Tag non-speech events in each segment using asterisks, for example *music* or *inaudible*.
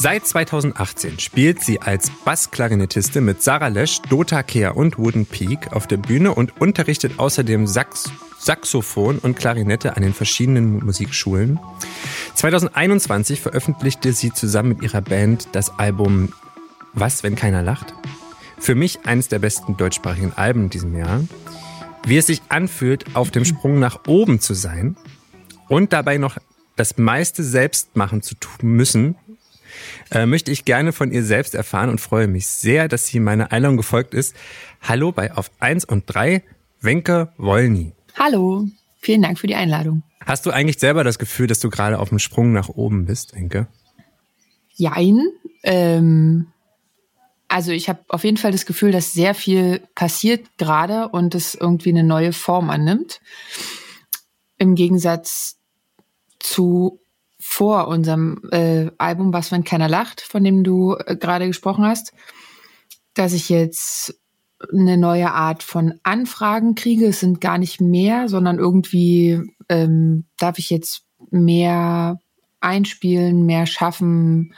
Seit 2018 spielt sie als Bassklarinettistin mit Sarah Lesch, Dota Kehr und Wooden Peak auf der Bühne und unterrichtet außerdem Sax Saxophon und Klarinette an den verschiedenen Musikschulen. 2021 veröffentlichte sie zusammen mit ihrer Band das Album Was, wenn keiner lacht? Für mich eines der besten deutschsprachigen Alben in diesem Jahr. Wie es sich anfühlt, auf dem Sprung nach oben zu sein und dabei noch das meiste selbst machen zu müssen, äh, möchte ich gerne von ihr selbst erfahren und freue mich sehr, dass sie meiner Einladung gefolgt ist. Hallo bei Auf 1 und 3, Wenke Wollny. Hallo, vielen Dank für die Einladung. Hast du eigentlich selber das Gefühl, dass du gerade auf dem Sprung nach oben bist, Wenke? Jein. Ähm, also ich habe auf jeden Fall das Gefühl, dass sehr viel passiert gerade und es irgendwie eine neue Form annimmt. Im Gegensatz zu vor unserem äh, Album Was, wenn keiner lacht, von dem du äh, gerade gesprochen hast, dass ich jetzt eine neue Art von Anfragen kriege. Es sind gar nicht mehr, sondern irgendwie ähm, darf ich jetzt mehr einspielen, mehr schaffen,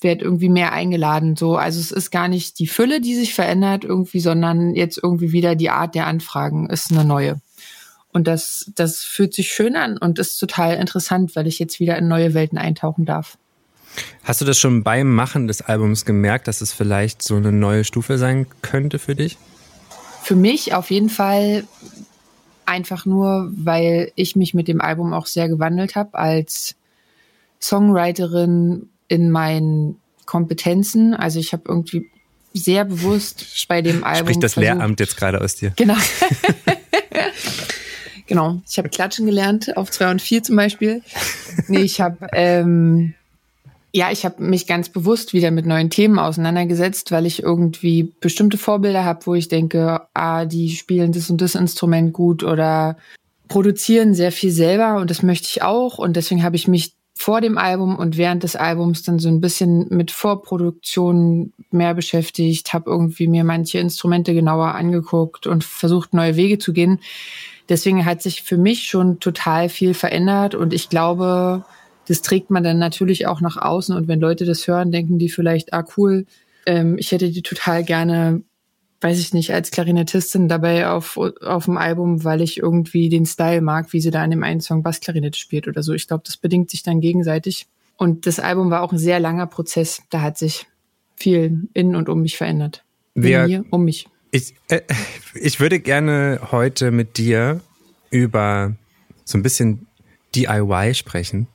werde irgendwie mehr eingeladen. So, also es ist gar nicht die Fülle, die sich verändert irgendwie, sondern jetzt irgendwie wieder die Art der Anfragen ist eine neue. Und das, das fühlt sich schön an und ist total interessant, weil ich jetzt wieder in neue Welten eintauchen darf. Hast du das schon beim Machen des Albums gemerkt, dass es vielleicht so eine neue Stufe sein könnte für dich? Für mich auf jeden Fall einfach nur, weil ich mich mit dem Album auch sehr gewandelt habe als Songwriterin in meinen Kompetenzen. Also ich habe irgendwie sehr bewusst bei dem Album. Spricht das versucht, Lehramt jetzt gerade aus dir? Genau. *laughs* Genau. Ich habe Klatschen gelernt auf zwei und vier zum Beispiel. Nee, ich habe ähm, ja, ich habe mich ganz bewusst wieder mit neuen Themen auseinandergesetzt, weil ich irgendwie bestimmte Vorbilder habe, wo ich denke, ah, die spielen das und das Instrument gut oder produzieren sehr viel selber und das möchte ich auch. Und deswegen habe ich mich vor dem Album und während des Albums dann so ein bisschen mit Vorproduktion mehr beschäftigt, habe irgendwie mir manche Instrumente genauer angeguckt und versucht, neue Wege zu gehen. Deswegen hat sich für mich schon total viel verändert und ich glaube, das trägt man dann natürlich auch nach außen und wenn Leute das hören, denken die vielleicht, ah cool, ähm, ich hätte die total gerne, weiß ich nicht, als Klarinettistin dabei auf, auf dem Album, weil ich irgendwie den Style mag, wie sie da in dem einen Song Bassklarinette spielt oder so. Ich glaube, das bedingt sich dann gegenseitig. Und das Album war auch ein sehr langer Prozess. Da hat sich viel in und um mich verändert. Wer, mir, um mich. Ich, äh, ich würde gerne heute mit dir über so ein bisschen DIY sprechen.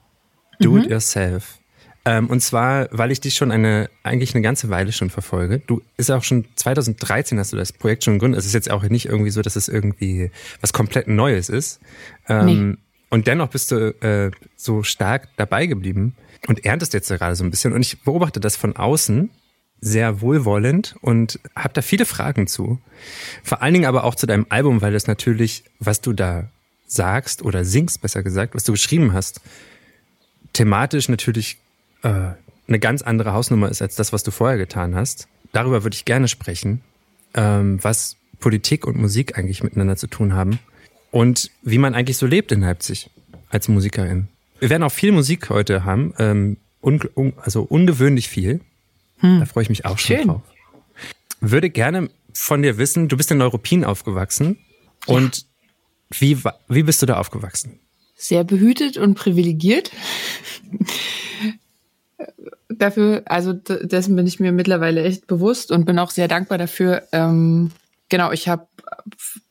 Do mhm. it yourself. Ähm, und zwar, weil ich dich schon eine, eigentlich eine ganze Weile schon verfolge. Du ist auch schon 2013 hast du das Projekt schon gegründet. Es ist jetzt auch nicht irgendwie so, dass es irgendwie was komplett Neues ist. Ähm, nee. Und dennoch bist du äh, so stark dabei geblieben und erntest jetzt gerade so ein bisschen. Und ich beobachte das von außen sehr wohlwollend und habe da viele Fragen zu. Vor allen Dingen aber auch zu deinem Album, weil das natürlich, was du da sagst oder singst, besser gesagt, was du geschrieben hast, thematisch natürlich äh, eine ganz andere Hausnummer ist als das, was du vorher getan hast. Darüber würde ich gerne sprechen, ähm, was Politik und Musik eigentlich miteinander zu tun haben und wie man eigentlich so lebt in Leipzig als Musikerin. Wir werden auch viel Musik heute haben, ähm, un also ungewöhnlich viel. Hm. Da freue ich mich auch schon Schön. drauf. Würde gerne von dir wissen, du bist in Neuruppin aufgewachsen ja. und wie, wie bist du da aufgewachsen? Sehr behütet und privilegiert. *laughs* dafür, also dessen bin ich mir mittlerweile echt bewusst und bin auch sehr dankbar dafür. Ähm, genau, ich habe,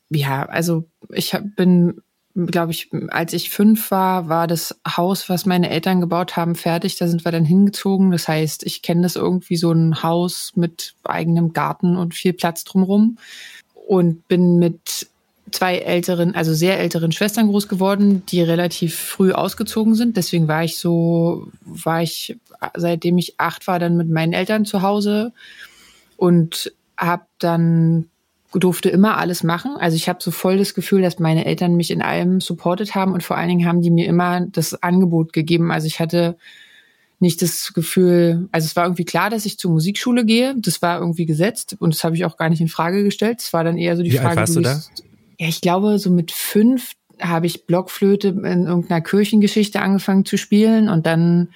ja, also ich hab, bin glaube ich, als ich fünf war, war das Haus, was meine Eltern gebaut haben, fertig. Da sind wir dann hingezogen. Das heißt, ich kenne das irgendwie so ein Haus mit eigenem Garten und viel Platz drumherum und bin mit zwei älteren, also sehr älteren Schwestern groß geworden, die relativ früh ausgezogen sind. Deswegen war ich so, war ich, seitdem ich acht war, dann mit meinen Eltern zu Hause und habe dann durfte immer alles machen. Also ich habe so voll das Gefühl, dass meine Eltern mich in allem supportet haben und vor allen Dingen haben die mir immer das Angebot gegeben. Also ich hatte nicht das Gefühl, also es war irgendwie klar, dass ich zur Musikschule gehe. Das war irgendwie gesetzt und das habe ich auch gar nicht in Frage gestellt. Es war dann eher so die Wie Frage. Alt warst du da? Ja, ich glaube, so mit fünf habe ich Blockflöte in irgendeiner Kirchengeschichte angefangen zu spielen und dann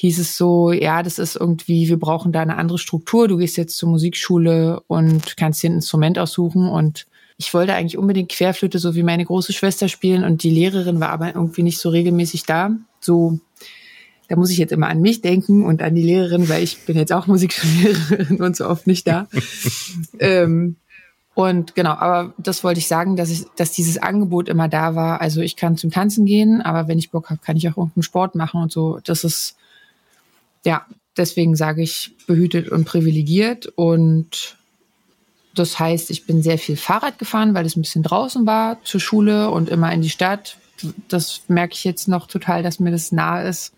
hieß es so, ja, das ist irgendwie, wir brauchen da eine andere Struktur. Du gehst jetzt zur Musikschule und kannst dir ein Instrument aussuchen. Und ich wollte eigentlich unbedingt Querflöte, so wie meine große Schwester spielen. Und die Lehrerin war aber irgendwie nicht so regelmäßig da. So, da muss ich jetzt immer an mich denken und an die Lehrerin, weil ich bin jetzt auch *laughs* Musikschullehrerin und so oft nicht da. *laughs* ähm, und genau, aber das wollte ich sagen, dass ich, dass dieses Angebot immer da war. Also ich kann zum Tanzen gehen, aber wenn ich Bock habe, kann ich auch irgendeinen Sport machen und so. Das ist ja, deswegen sage ich behütet und privilegiert. Und das heißt, ich bin sehr viel Fahrrad gefahren, weil es ein bisschen draußen war zur Schule und immer in die Stadt. Das merke ich jetzt noch total, dass mir das nahe ist,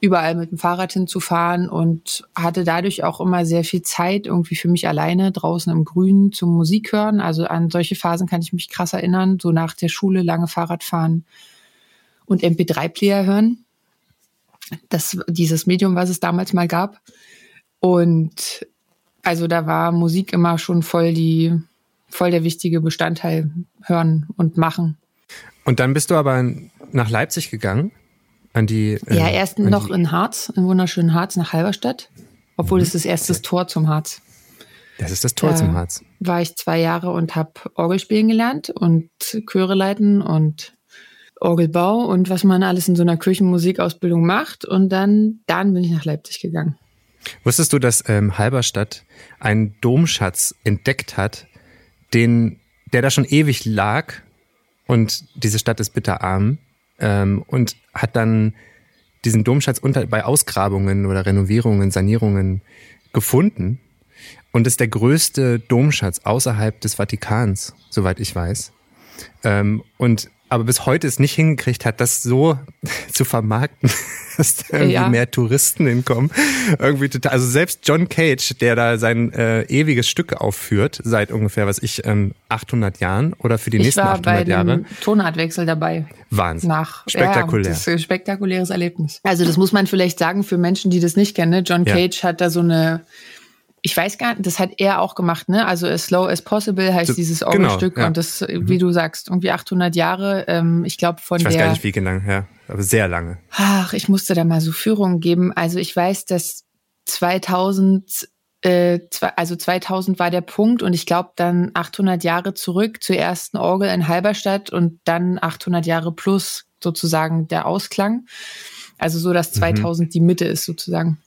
überall mit dem Fahrrad hinzufahren und hatte dadurch auch immer sehr viel Zeit irgendwie für mich alleine draußen im Grünen zum Musik hören. Also an solche Phasen kann ich mich krass erinnern, so nach der Schule lange Fahrrad fahren und MP3-Player hören das, dieses Medium, was es damals mal gab. Und also da war Musik immer schon voll die, voll der wichtige Bestandteil hören und machen. Und dann bist du aber nach Leipzig gegangen? An die, äh, ja, erst noch in Harz, im wunderschönen Harz nach Halberstadt. Obwohl mhm. es das erste Tor zum Harz. Das ist das Tor da zum Harz. War ich zwei Jahre und habe Orgel spielen gelernt und Chöre leiten und Orgelbau und was man alles in so einer Kirchenmusikausbildung macht. Und dann, dann bin ich nach Leipzig gegangen. Wusstest du, dass ähm, Halberstadt einen Domschatz entdeckt hat, den, der da schon ewig lag und diese Stadt ist bitterarm ähm, und hat dann diesen Domschatz unter, bei Ausgrabungen oder Renovierungen, Sanierungen gefunden und ist der größte Domschatz außerhalb des Vatikans, soweit ich weiß. Ähm, und aber bis heute es nicht hingekriegt hat, das so *laughs* zu vermarkten, *laughs* dass da irgendwie ja. mehr Touristen hinkommen. Irgendwie total, also selbst John Cage, der da sein äh, ewiges Stück aufführt, seit ungefähr, was ich, ähm, 800 Jahren oder für die ich nächsten 800 Jahre. Ich war bei dem Tonartwechsel dabei. Wahnsinn. Nach, Spektakulär. Ja, das ist ein spektakuläres Erlebnis. Also das muss man vielleicht sagen für Menschen, die das nicht kennen. Ne? John Cage ja. hat da so eine ich weiß gar nicht, das hat er auch gemacht, ne? Also as slow as possible heißt so, dieses genau, Orgelstück genau, ja. und das, mhm. wie du sagst, irgendwie 800 Jahre. Ähm, ich glaube von ich weiß der, gar nicht wie genau, ja, aber sehr lange. Ach, ich musste da mal so Führungen geben. Also ich weiß, dass 2000 äh, also 2000 war der Punkt und ich glaube dann 800 Jahre zurück zur ersten Orgel in Halberstadt und dann 800 Jahre plus sozusagen der Ausklang. Also so, dass 2000 mhm. die Mitte ist sozusagen.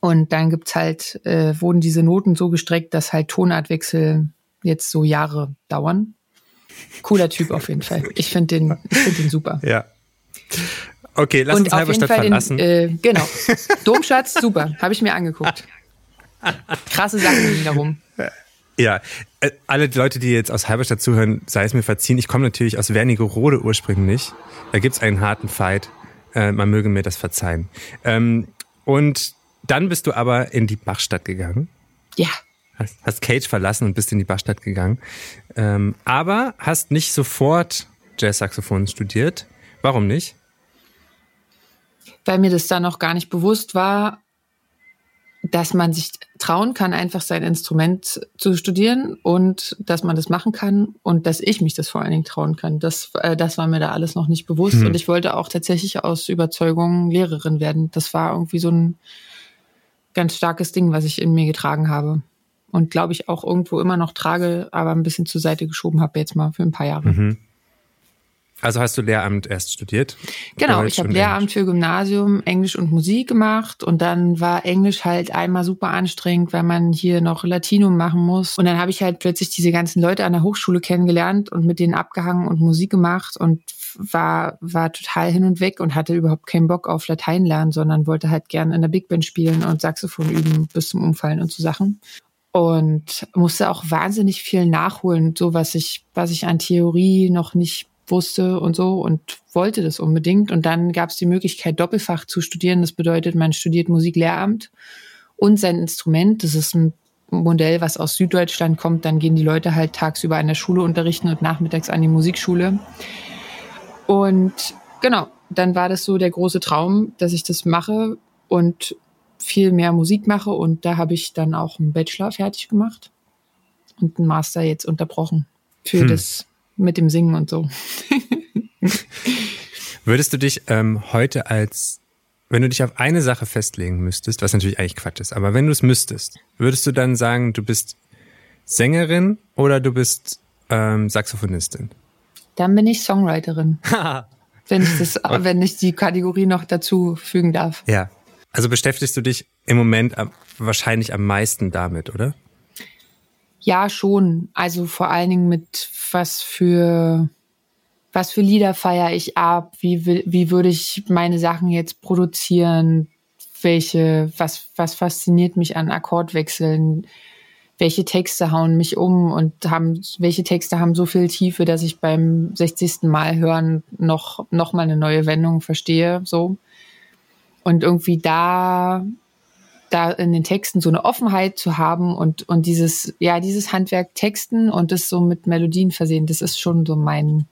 Und dann gibt's halt, äh, wurden diese Noten so gestreckt, dass halt Tonartwechsel jetzt so Jahre dauern. Cooler Typ auf jeden Fall. Ich finde den, ich finde den super. Ja. Okay, lass Und uns Halberstadt verlassen. Den, äh, genau. Domschatz, super. Habe ich mir angeguckt. Krasse Sachen wiederum. Ja, äh, alle Leute, die jetzt aus Halberstadt zuhören, sei es mir verziehen. Ich komme natürlich aus Wernigerode ursprünglich. Da gibt's einen harten Fight. Äh, man möge mir das verzeihen. Ähm, und dann bist du aber in die Bachstadt gegangen. Ja. Hast, hast Cage verlassen und bist in die Bachstadt gegangen. Ähm, aber hast nicht sofort Jazzsaxophon studiert. Warum nicht? Weil mir das dann noch gar nicht bewusst war, dass man sich trauen kann, einfach sein Instrument zu studieren und dass man das machen kann und dass ich mich das vor allen Dingen trauen kann. Das, äh, das war mir da alles noch nicht bewusst. Mhm. Und ich wollte auch tatsächlich aus Überzeugung Lehrerin werden. Das war irgendwie so ein ganz starkes Ding, was ich in mir getragen habe. Und glaube ich auch irgendwo immer noch trage, aber ein bisschen zur Seite geschoben habe jetzt mal für ein paar Jahre. Mhm. Also hast du Lehramt erst studiert? Genau, Deutsch ich habe Lehramt für Gymnasium, Englisch und Musik gemacht und dann war Englisch halt einmal super anstrengend, weil man hier noch Latinum machen muss. Und dann habe ich halt plötzlich diese ganzen Leute an der Hochschule kennengelernt und mit denen abgehangen und Musik gemacht und war, war total hin und weg und hatte überhaupt keinen Bock auf Latein lernen, sondern wollte halt gern in der Big Band spielen und Saxophon üben bis zum Umfallen und so Sachen und musste auch wahnsinnig viel nachholen, so was ich, was ich an Theorie noch nicht wusste und so und wollte das unbedingt. Und dann gab es die Möglichkeit, Doppelfach zu studieren. Das bedeutet, man studiert Musiklehramt und sein Instrument. Das ist ein Modell, was aus Süddeutschland kommt. Dann gehen die Leute halt tagsüber an der Schule unterrichten und nachmittags an die Musikschule. Und genau, dann war das so der große Traum, dass ich das mache und viel mehr Musik mache. Und da habe ich dann auch einen Bachelor fertig gemacht und einen Master jetzt unterbrochen für hm. das mit dem Singen und so. *laughs* Würdest du dich ähm, heute als wenn du dich auf eine Sache festlegen müsstest, was natürlich eigentlich Quatsch ist, aber wenn du es müsstest, würdest du dann sagen, du bist Sängerin oder du bist ähm, Saxophonistin? Dann bin ich Songwriterin. *laughs* wenn ich das, wenn ich die Kategorie noch dazu fügen darf. Ja. Also beschäftigst du dich im Moment am, wahrscheinlich am meisten damit, oder? Ja, schon. Also vor allen Dingen mit was für was für Lieder feiere ich ab, wie, wie würde ich meine Sachen jetzt produzieren, welche, was, was fasziniert mich an Akkordwechseln, welche Texte hauen mich um und haben, welche Texte haben so viel Tiefe, dass ich beim 60. Mal hören noch, noch mal eine neue Wendung verstehe, so. Und irgendwie da, da in den Texten so eine Offenheit zu haben und, und dieses, ja, dieses Handwerk Texten und das so mit Melodien versehen, das ist schon so mein,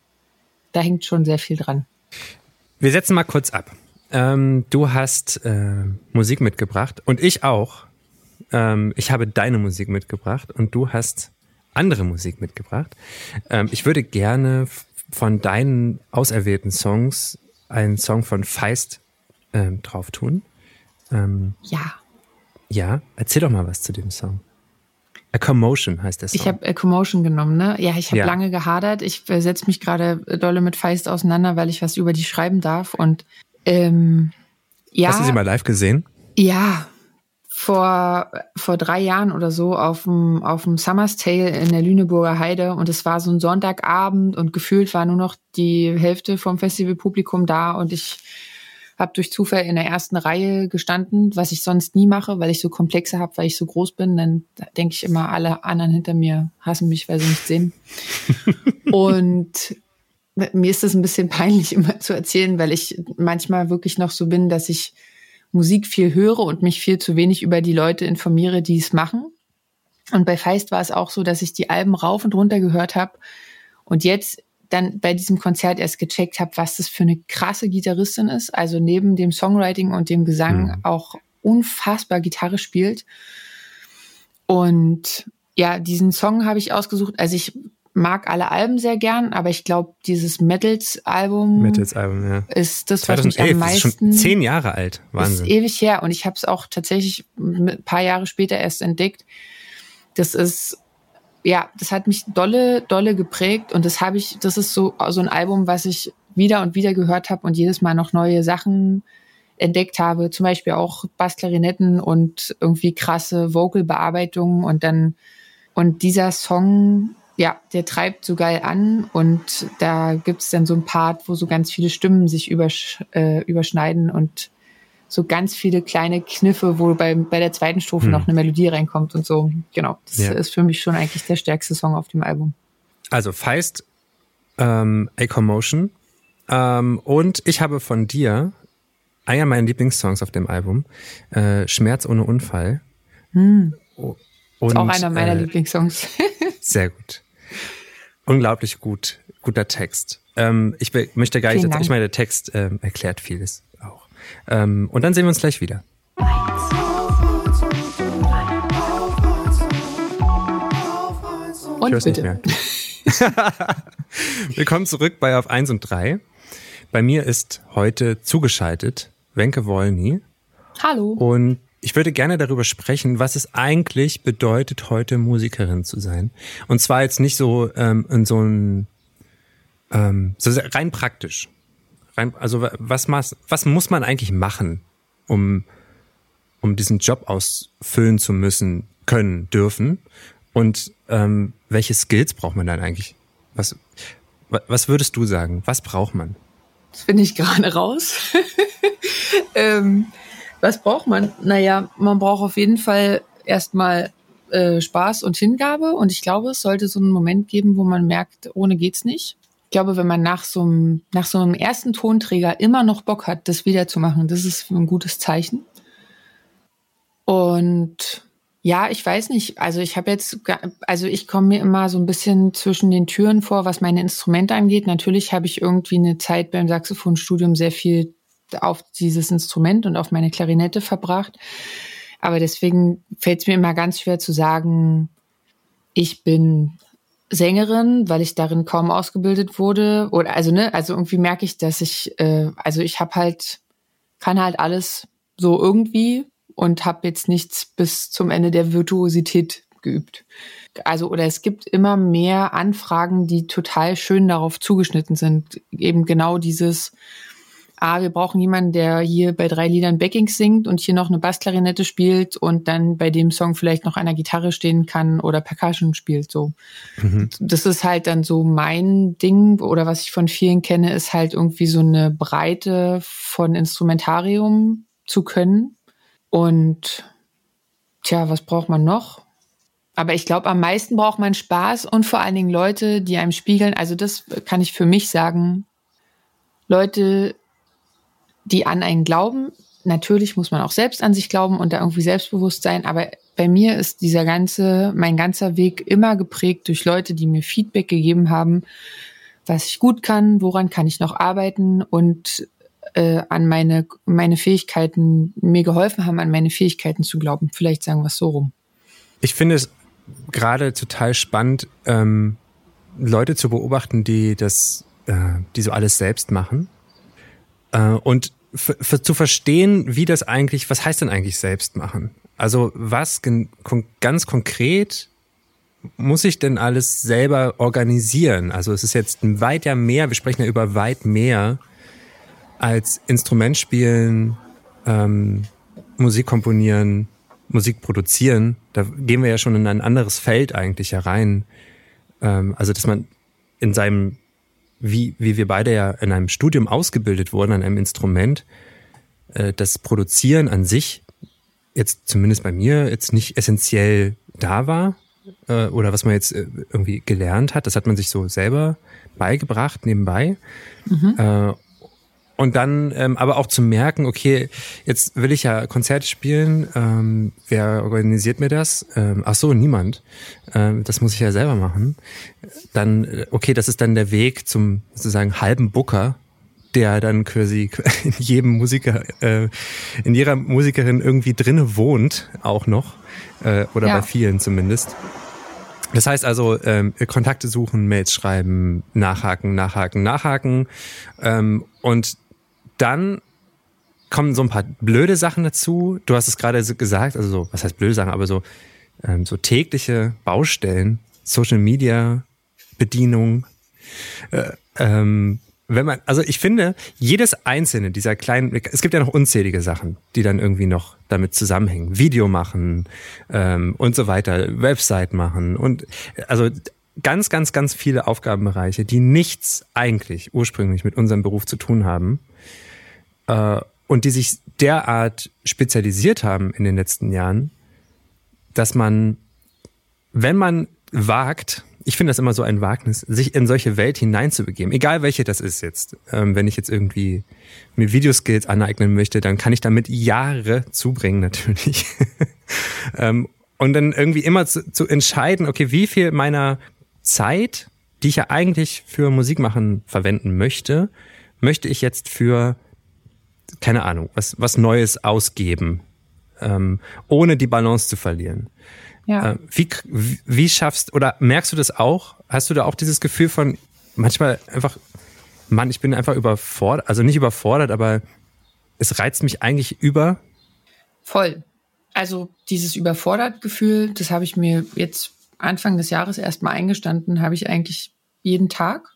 da hängt schon sehr viel dran. Wir setzen mal kurz ab. Ähm, du hast äh, Musik mitgebracht und ich auch. Ähm, ich habe deine Musik mitgebracht und du hast andere Musik mitgebracht. Ähm, ich würde gerne von deinen auserwählten Songs einen Song von Feist ähm, drauf tun. Ähm, ja. Ja, erzähl doch mal was zu dem Song. A Commotion heißt das. Ich habe A Commotion genommen, ne? Ja, ich habe ja. lange gehadert. Ich äh, setze mich gerade dolle mit Feist auseinander, weil ich was über die schreiben darf. Und ähm, ja. Hast du sie mal live gesehen? Ja, vor, vor drei Jahren oder so auf dem, auf dem Summer's Tale in der Lüneburger Heide und es war so ein Sonntagabend und gefühlt war nur noch die Hälfte vom Festivalpublikum da und ich habe durch Zufall in der ersten Reihe gestanden, was ich sonst nie mache, weil ich so Komplexe habe, weil ich so groß bin. Dann denke ich immer, alle anderen hinter mir hassen mich, weil sie nicht sehen. *laughs* und mir ist das ein bisschen peinlich immer zu erzählen, weil ich manchmal wirklich noch so bin, dass ich Musik viel höre und mich viel zu wenig über die Leute informiere, die es machen. Und bei Feist war es auch so, dass ich die Alben rauf und runter gehört habe und jetzt dann bei diesem Konzert erst gecheckt habe, was das für eine krasse Gitarristin ist. Also neben dem Songwriting und dem Gesang mhm. auch unfassbar Gitarre spielt. Und ja, diesen Song habe ich ausgesucht. Also ich mag alle Alben sehr gern, aber ich glaube, dieses Metals-Album Metals ja. ist das, was 2011, mich am meisten... ist schon zehn Jahre alt, Wahnsinn. Ist ewig her und ich habe es auch tatsächlich ein paar Jahre später erst entdeckt. Das ist ja, das hat mich dolle, dolle geprägt und das habe ich, das ist so, so ein Album, was ich wieder und wieder gehört habe und jedes Mal noch neue Sachen entdeckt habe, zum Beispiel auch Bassklarinetten und irgendwie krasse Vocal-Bearbeitungen und dann, und dieser Song, ja, der treibt so geil an und da gibt's dann so ein Part, wo so ganz viele Stimmen sich übersch äh, überschneiden und so ganz viele kleine Kniffe, wo bei, bei der zweiten Strophe hm. noch eine Melodie reinkommt und so. Genau. Das ja. ist für mich schon eigentlich der stärkste Song auf dem Album. Also Feist, ähm, A Commotion. Ähm, und ich habe von dir einer meiner Lieblingssongs auf dem Album, äh, Schmerz ohne Unfall. Hm. Und, ist auch einer meiner äh, Lieblingssongs. *laughs* sehr gut. Unglaublich gut, guter Text. Ähm, ich möchte gar nicht, ich meine, der Text ähm, erklärt vieles. Ähm, und dann sehen wir uns gleich wieder. Und bitte. *laughs* Willkommen zurück bei Auf 1 und 3. Bei mir ist heute zugeschaltet Wenke Wolny. Hallo. Und ich würde gerne darüber sprechen, was es eigentlich bedeutet, heute Musikerin zu sein. Und zwar jetzt nicht so ähm, in so ein ähm, so rein praktisch rein, also was, was muss man eigentlich machen, um, um diesen Job ausfüllen zu müssen, können, dürfen? Und ähm, welche Skills braucht man dann eigentlich? Was, was würdest du sagen? Was braucht man? Das finde ich gerade raus. *laughs* ähm, was braucht man? Naja, man braucht auf jeden Fall erstmal äh, Spaß und Hingabe. Und ich glaube, es sollte so einen Moment geben, wo man merkt, ohne geht's nicht glaube, wenn man nach so einem, nach so einem ersten Tonträger immer noch Bock hat, das wiederzumachen, das ist ein gutes Zeichen. Und ja, ich weiß nicht. Also ich habe jetzt, also ich komme mir immer so ein bisschen zwischen den Türen vor, was meine Instrumente angeht. Natürlich habe ich irgendwie eine Zeit beim Saxophonstudium sehr viel auf dieses Instrument und auf meine Klarinette verbracht. Aber deswegen fällt es mir immer ganz schwer zu sagen, ich bin Sängerin, weil ich darin kaum ausgebildet wurde. Oder also ne, also irgendwie merke ich, dass ich, äh, also ich habe halt kann halt alles so irgendwie und habe jetzt nichts bis zum Ende der Virtuosität geübt. Also oder es gibt immer mehr Anfragen, die total schön darauf zugeschnitten sind. Eben genau dieses, ah, wir brauchen jemanden, der hier bei drei Liedern Backings singt und hier noch eine Bassklarinette spielt und dann bei dem Song vielleicht noch der Gitarre stehen kann oder Percussion spielt. So, mhm. das ist halt dann so mein Ding oder was ich von vielen kenne, ist halt irgendwie so eine Breite von Instrumentarium zu können und tja, was braucht man noch? Aber ich glaube, am meisten braucht man Spaß und vor allen Dingen Leute, die einem spiegeln. Also das kann ich für mich sagen. Leute, die an einen glauben. Natürlich muss man auch selbst an sich glauben und da irgendwie selbstbewusst sein. Aber bei mir ist dieser ganze, mein ganzer Weg immer geprägt durch Leute, die mir Feedback gegeben haben, was ich gut kann, woran kann ich noch arbeiten und äh, an meine, meine Fähigkeiten, mir geholfen haben, an meine Fähigkeiten zu glauben. Vielleicht sagen wir es so rum. Ich finde es gerade total spannend, ähm, Leute zu beobachten, die das, äh, die so alles selbst machen äh, und zu verstehen, wie das eigentlich, was heißt denn eigentlich selbst machen? Also was ganz konkret muss ich denn alles selber organisieren? Also es ist jetzt weit ja mehr, wir sprechen ja über weit mehr als Instrument spielen, ähm, Musik komponieren, Musik produzieren. Da gehen wir ja schon in ein anderes Feld eigentlich herein. Ähm, also dass man in seinem wie, wie wir beide ja in einem Studium ausgebildet wurden, an einem Instrument, äh, das Produzieren an sich jetzt zumindest bei mir jetzt nicht essentiell da war äh, oder was man jetzt äh, irgendwie gelernt hat. Das hat man sich so selber beigebracht nebenbei. Mhm. Äh, und dann ähm, aber auch zu merken, okay, jetzt will ich ja Konzerte spielen, ähm, wer organisiert mir das? Ähm, ach so, niemand. Ähm, das muss ich ja selber machen. Dann, äh, okay, das ist dann der Weg zum sozusagen halben Booker, der dann quasi *laughs* in jedem Musiker, äh, in jeder Musikerin irgendwie drinne wohnt, auch noch. Äh, oder ja. bei vielen zumindest. Das heißt also, ähm, Kontakte suchen, Mails schreiben, nachhaken, nachhaken, nachhaken. Ähm, und dann kommen so ein paar blöde Sachen dazu. Du hast es gerade gesagt, also so, was heißt blöde Sachen, aber so, ähm, so tägliche Baustellen, Social Media, Bedienung. Äh, ähm, wenn man, also ich finde, jedes einzelne dieser kleinen, es gibt ja noch unzählige Sachen, die dann irgendwie noch damit zusammenhängen. Video machen ähm, und so weiter, Website machen und also ganz, ganz, ganz viele Aufgabenbereiche, die nichts eigentlich ursprünglich mit unserem Beruf zu tun haben äh, und die sich derart spezialisiert haben in den letzten Jahren, dass man, wenn man wagt, ich finde das immer so ein Wagnis, sich in solche Welt hineinzubegeben, egal welche das ist jetzt. Ähm, wenn ich jetzt irgendwie mir Videoskills aneignen möchte, dann kann ich damit Jahre zubringen *laughs* natürlich. ähm, und dann irgendwie immer zu, zu entscheiden, okay, wie viel meiner Zeit, die ich ja eigentlich für Musik machen verwenden möchte, möchte ich jetzt für keine Ahnung, was, was Neues ausgeben, ähm, ohne die Balance zu verlieren. Ja. Äh, wie, wie schaffst, oder merkst du das auch? Hast du da auch dieses Gefühl von manchmal einfach, Mann, ich bin einfach überfordert, also nicht überfordert, aber es reizt mich eigentlich über? Voll. Also dieses überfordert Gefühl, das habe ich mir jetzt Anfang des Jahres erstmal eingestanden, habe ich eigentlich jeden Tag.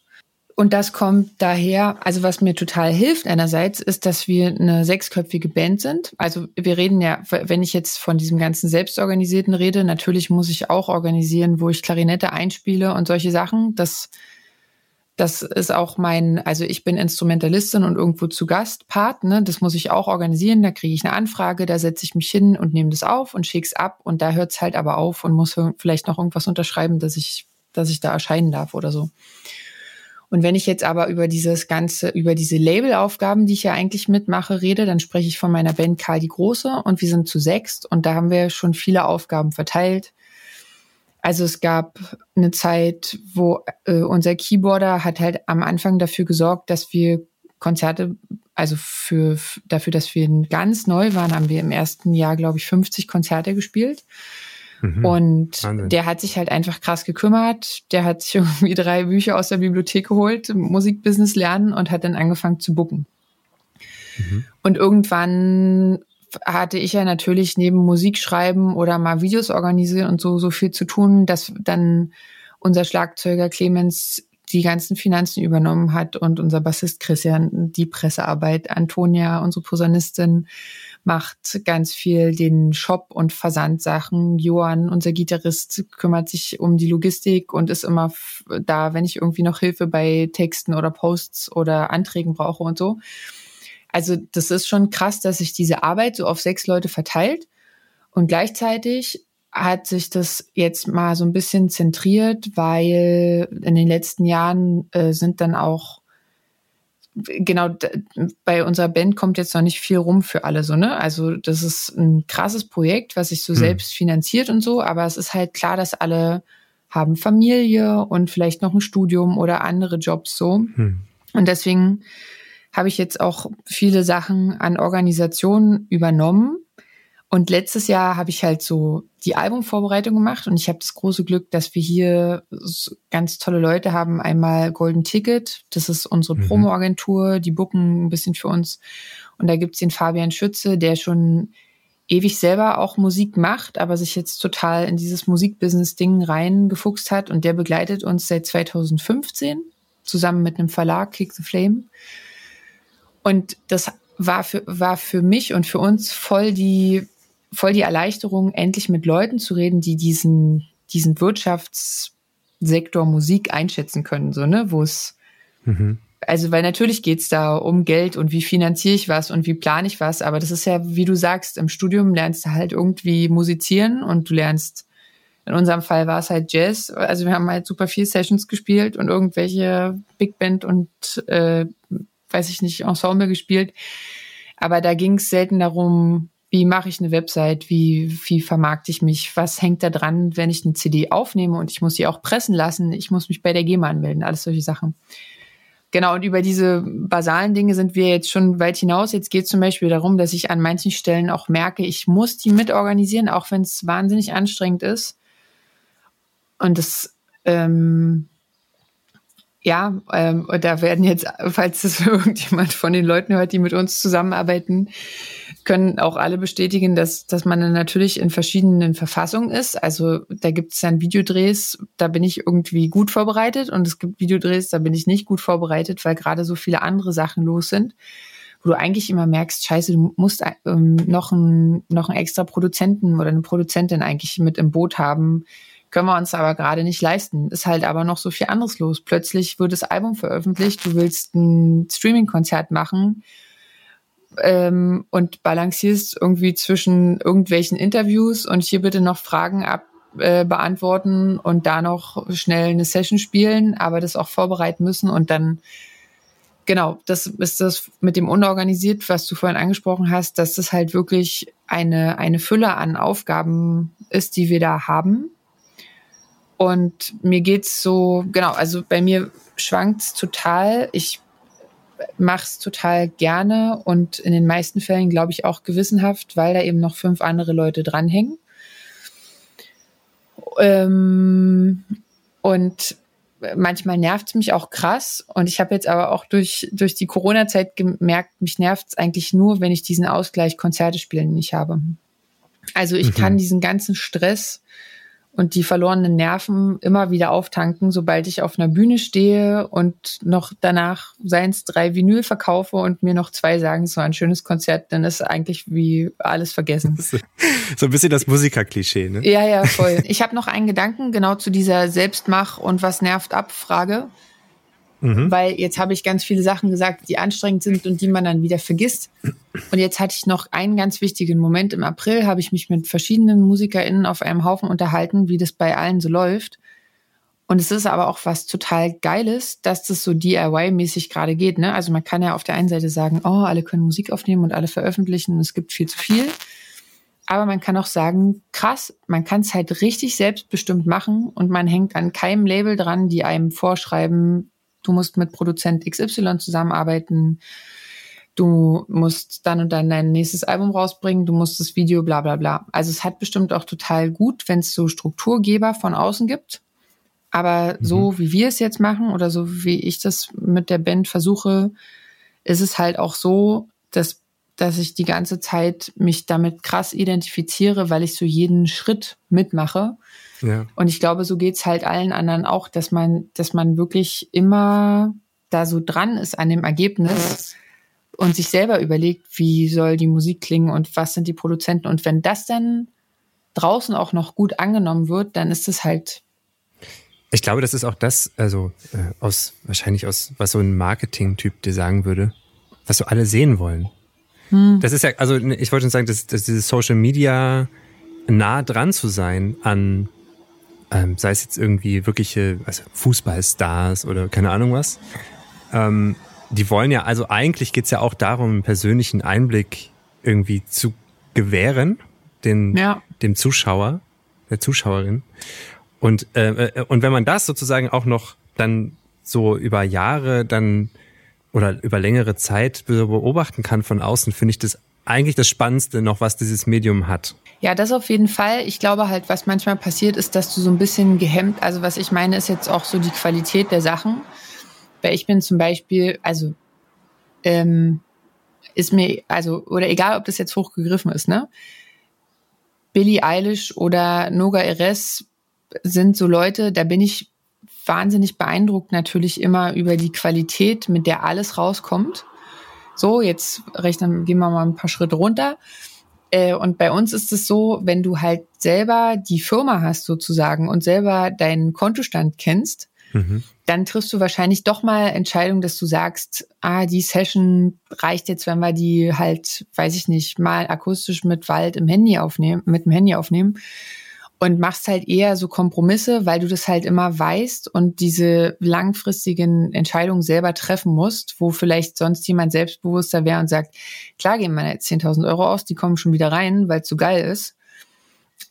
Und das kommt daher, also was mir total hilft einerseits, ist, dass wir eine sechsköpfige Band sind. Also wir reden ja, wenn ich jetzt von diesem ganzen Selbstorganisierten rede, natürlich muss ich auch organisieren, wo ich Klarinette einspiele und solche Sachen. Das, das ist auch mein, also ich bin Instrumentalistin und irgendwo zu Gast, Part, ne? Das muss ich auch organisieren. Da kriege ich eine Anfrage, da setze ich mich hin und nehme das auf und schick's ab und da hört's halt aber auf und muss vielleicht noch irgendwas unterschreiben, dass ich, dass ich da erscheinen darf oder so. Und wenn ich jetzt aber über dieses ganze, über diese Labelaufgaben, die ich ja eigentlich mitmache, rede, dann spreche ich von meiner Band Karl die Große und wir sind zu sechst und da haben wir schon viele Aufgaben verteilt. Also es gab eine Zeit, wo äh, unser Keyboarder hat halt am Anfang dafür gesorgt, dass wir Konzerte, also für, dafür, dass wir ganz neu waren, haben wir im ersten Jahr, glaube ich, 50 Konzerte gespielt. Mhm. Und Wahnsinn. der hat sich halt einfach krass gekümmert. Der hat sich *laughs* irgendwie drei Bücher aus der Bibliothek geholt, Musikbusiness lernen und hat dann angefangen zu bucken. Mhm. Und irgendwann hatte ich ja natürlich neben Musik schreiben oder mal Videos organisieren und so, so viel zu tun, dass dann unser Schlagzeuger Clemens die ganzen Finanzen übernommen hat und unser Bassist Christian die Pressearbeit, Antonia, unsere Posaunistin, macht ganz viel den Shop und Versandsachen. Johann, unser Gitarrist, kümmert sich um die Logistik und ist immer da, wenn ich irgendwie noch Hilfe bei Texten oder Posts oder Anträgen brauche und so. Also das ist schon krass, dass sich diese Arbeit so auf sechs Leute verteilt und gleichzeitig hat sich das jetzt mal so ein bisschen zentriert, weil in den letzten Jahren äh, sind dann auch genau bei unserer Band kommt jetzt noch nicht viel rum für alle so ne also das ist ein krasses Projekt was sich so hm. selbst finanziert und so aber es ist halt klar dass alle haben Familie und vielleicht noch ein Studium oder andere Jobs so hm. und deswegen habe ich jetzt auch viele Sachen an Organisationen übernommen und letztes Jahr habe ich halt so die Albumvorbereitung gemacht und ich habe das große Glück, dass wir hier ganz tolle Leute haben. Einmal Golden Ticket, das ist unsere mhm. Promo-Agentur, die booken ein bisschen für uns. Und da gibt's den Fabian Schütze, der schon ewig selber auch Musik macht, aber sich jetzt total in dieses Musikbusiness-Ding reingefuchst hat und der begleitet uns seit 2015 zusammen mit einem Verlag, Kick the Flame. Und das war für, war für mich und für uns voll die voll die Erleichterung, endlich mit Leuten zu reden, die diesen, diesen Wirtschaftssektor Musik einschätzen können, so, ne, wo es, mhm. also, weil natürlich geht's da um Geld und wie finanziere ich was und wie plane ich was, aber das ist ja, wie du sagst, im Studium lernst du halt irgendwie musizieren und du lernst, in unserem Fall war es halt Jazz, also wir haben halt super viel Sessions gespielt und irgendwelche Big Band und, äh, weiß ich nicht, Ensemble gespielt. Aber da ging es selten darum, wie mache ich eine Website? Wie, wie vermarkte ich mich? Was hängt da dran, wenn ich eine CD aufnehme und ich muss sie auch pressen lassen? Ich muss mich bei der GEMA anmelden, alles solche Sachen. Genau, und über diese basalen Dinge sind wir jetzt schon weit hinaus. Jetzt geht es zum Beispiel darum, dass ich an manchen Stellen auch merke, ich muss die mitorganisieren, auch wenn es wahnsinnig anstrengend ist. Und das ähm, ja, ähm, da werden jetzt, falls das *laughs* irgendjemand von den Leuten hört, die mit uns zusammenarbeiten, können auch alle bestätigen, dass, dass man dann natürlich in verschiedenen Verfassungen ist. Also da gibt es dann Videodrehs, da bin ich irgendwie gut vorbereitet und es gibt Videodrehs, da bin ich nicht gut vorbereitet, weil gerade so viele andere Sachen los sind, wo du eigentlich immer merkst, scheiße, du musst ähm, noch, ein, noch einen extra Produzenten oder eine Produzentin eigentlich mit im Boot haben, können wir uns aber gerade nicht leisten. Ist halt aber noch so viel anderes los. Plötzlich wird das Album veröffentlicht, du willst ein Streaming-Konzert machen ähm, und balancierst irgendwie zwischen irgendwelchen Interviews und hier bitte noch Fragen ab äh, beantworten und da noch schnell eine Session spielen, aber das auch vorbereiten müssen und dann genau, das ist das mit dem unorganisiert, was du vorhin angesprochen hast, dass das halt wirklich eine, eine Fülle an Aufgaben ist, die wir da haben und mir geht's so, genau, also bei mir schwankt's total. Ich mach's total gerne und in den meisten Fällen glaube ich auch gewissenhaft, weil da eben noch fünf andere Leute dranhängen. Ähm, und manchmal nervt's mich auch krass. Und ich habe jetzt aber auch durch, durch die Corona-Zeit gemerkt, mich nervt's eigentlich nur, wenn ich diesen Ausgleich Konzerte spielen nicht habe. Also ich mhm. kann diesen ganzen Stress und die verlorenen Nerven immer wieder auftanken, sobald ich auf einer Bühne stehe und noch danach seins drei Vinyl verkaufe und mir noch zwei sagen, es war ein schönes Konzert, dann ist eigentlich wie alles vergessen. *laughs* So ein bisschen das Musikerklischee, ne? Ja, ja, voll. Ich habe noch einen Gedanken genau zu dieser Selbstmach- und was nervt ab Frage. Mhm. Weil jetzt habe ich ganz viele Sachen gesagt, die anstrengend sind und die man dann wieder vergisst. Und jetzt hatte ich noch einen ganz wichtigen Moment. Im April habe ich mich mit verschiedenen MusikerInnen auf einem Haufen unterhalten, wie das bei allen so läuft. Und es ist aber auch was total Geiles, dass das so DIY-mäßig gerade geht. Ne? Also man kann ja auf der einen Seite sagen, oh, alle können Musik aufnehmen und alle veröffentlichen, es gibt viel zu viel. Aber man kann auch sagen, krass, man kann es halt richtig selbstbestimmt machen und man hängt an keinem Label dran, die einem vorschreiben, du musst mit Produzent XY zusammenarbeiten, du musst dann und dann dein nächstes Album rausbringen, du musst das Video, bla bla bla. Also es hat bestimmt auch total gut, wenn es so Strukturgeber von außen gibt. Aber mhm. so wie wir es jetzt machen oder so wie ich das mit der Band versuche, ist es halt auch so, dass, dass ich die ganze Zeit mich damit krass identifiziere, weil ich so jeden Schritt mitmache. Ja. Und ich glaube, so geht's halt allen anderen auch, dass man, dass man wirklich immer da so dran ist an dem Ergebnis und sich selber überlegt, wie soll die Musik klingen und was sind die Produzenten. Und wenn das dann draußen auch noch gut angenommen wird, dann ist es halt. Ich glaube, das ist auch das, also äh, aus wahrscheinlich aus, was so ein Marketing-Typ dir sagen würde, was so alle sehen wollen. Hm. Das ist ja, also ich wollte schon sagen, dass, dass dieses Social Media nah dran zu sein an, ähm, sei es jetzt irgendwie wirkliche also Fußballstars oder keine Ahnung was, ähm, die wollen ja, also eigentlich geht's ja auch darum, einen persönlichen Einblick irgendwie zu gewähren, den, ja. dem Zuschauer, der Zuschauerin. Und, äh, äh, und wenn man das sozusagen auch noch dann so über Jahre dann oder über längere Zeit beobachten kann von außen, finde ich das eigentlich das Spannendste noch, was dieses Medium hat. Ja, das auf jeden Fall. Ich glaube halt, was manchmal passiert, ist, dass du so ein bisschen gehemmt, also was ich meine, ist jetzt auch so die Qualität der Sachen. Weil ich bin zum Beispiel, also ähm, ist mir, also, oder egal, ob das jetzt hochgegriffen ist, ne? Billie Eilish oder Noga Eres sind so Leute, da bin ich wahnsinnig beeindruckt natürlich immer über die Qualität, mit der alles rauskommt. So, jetzt rechnen, gehen wir mal ein paar Schritte runter. Äh, und bei uns ist es so, wenn du halt selber die Firma hast sozusagen und selber deinen Kontostand kennst, mhm dann triffst du wahrscheinlich doch mal Entscheidungen, dass du sagst, ah, die Session reicht jetzt, wenn wir die halt, weiß ich nicht, mal akustisch mit Wald im Handy aufnehmen, mit dem Handy aufnehmen und machst halt eher so Kompromisse, weil du das halt immer weißt und diese langfristigen Entscheidungen selber treffen musst, wo vielleicht sonst jemand selbstbewusster wäre und sagt, klar geben wir jetzt 10.000 Euro aus, die kommen schon wieder rein, weil es so geil ist.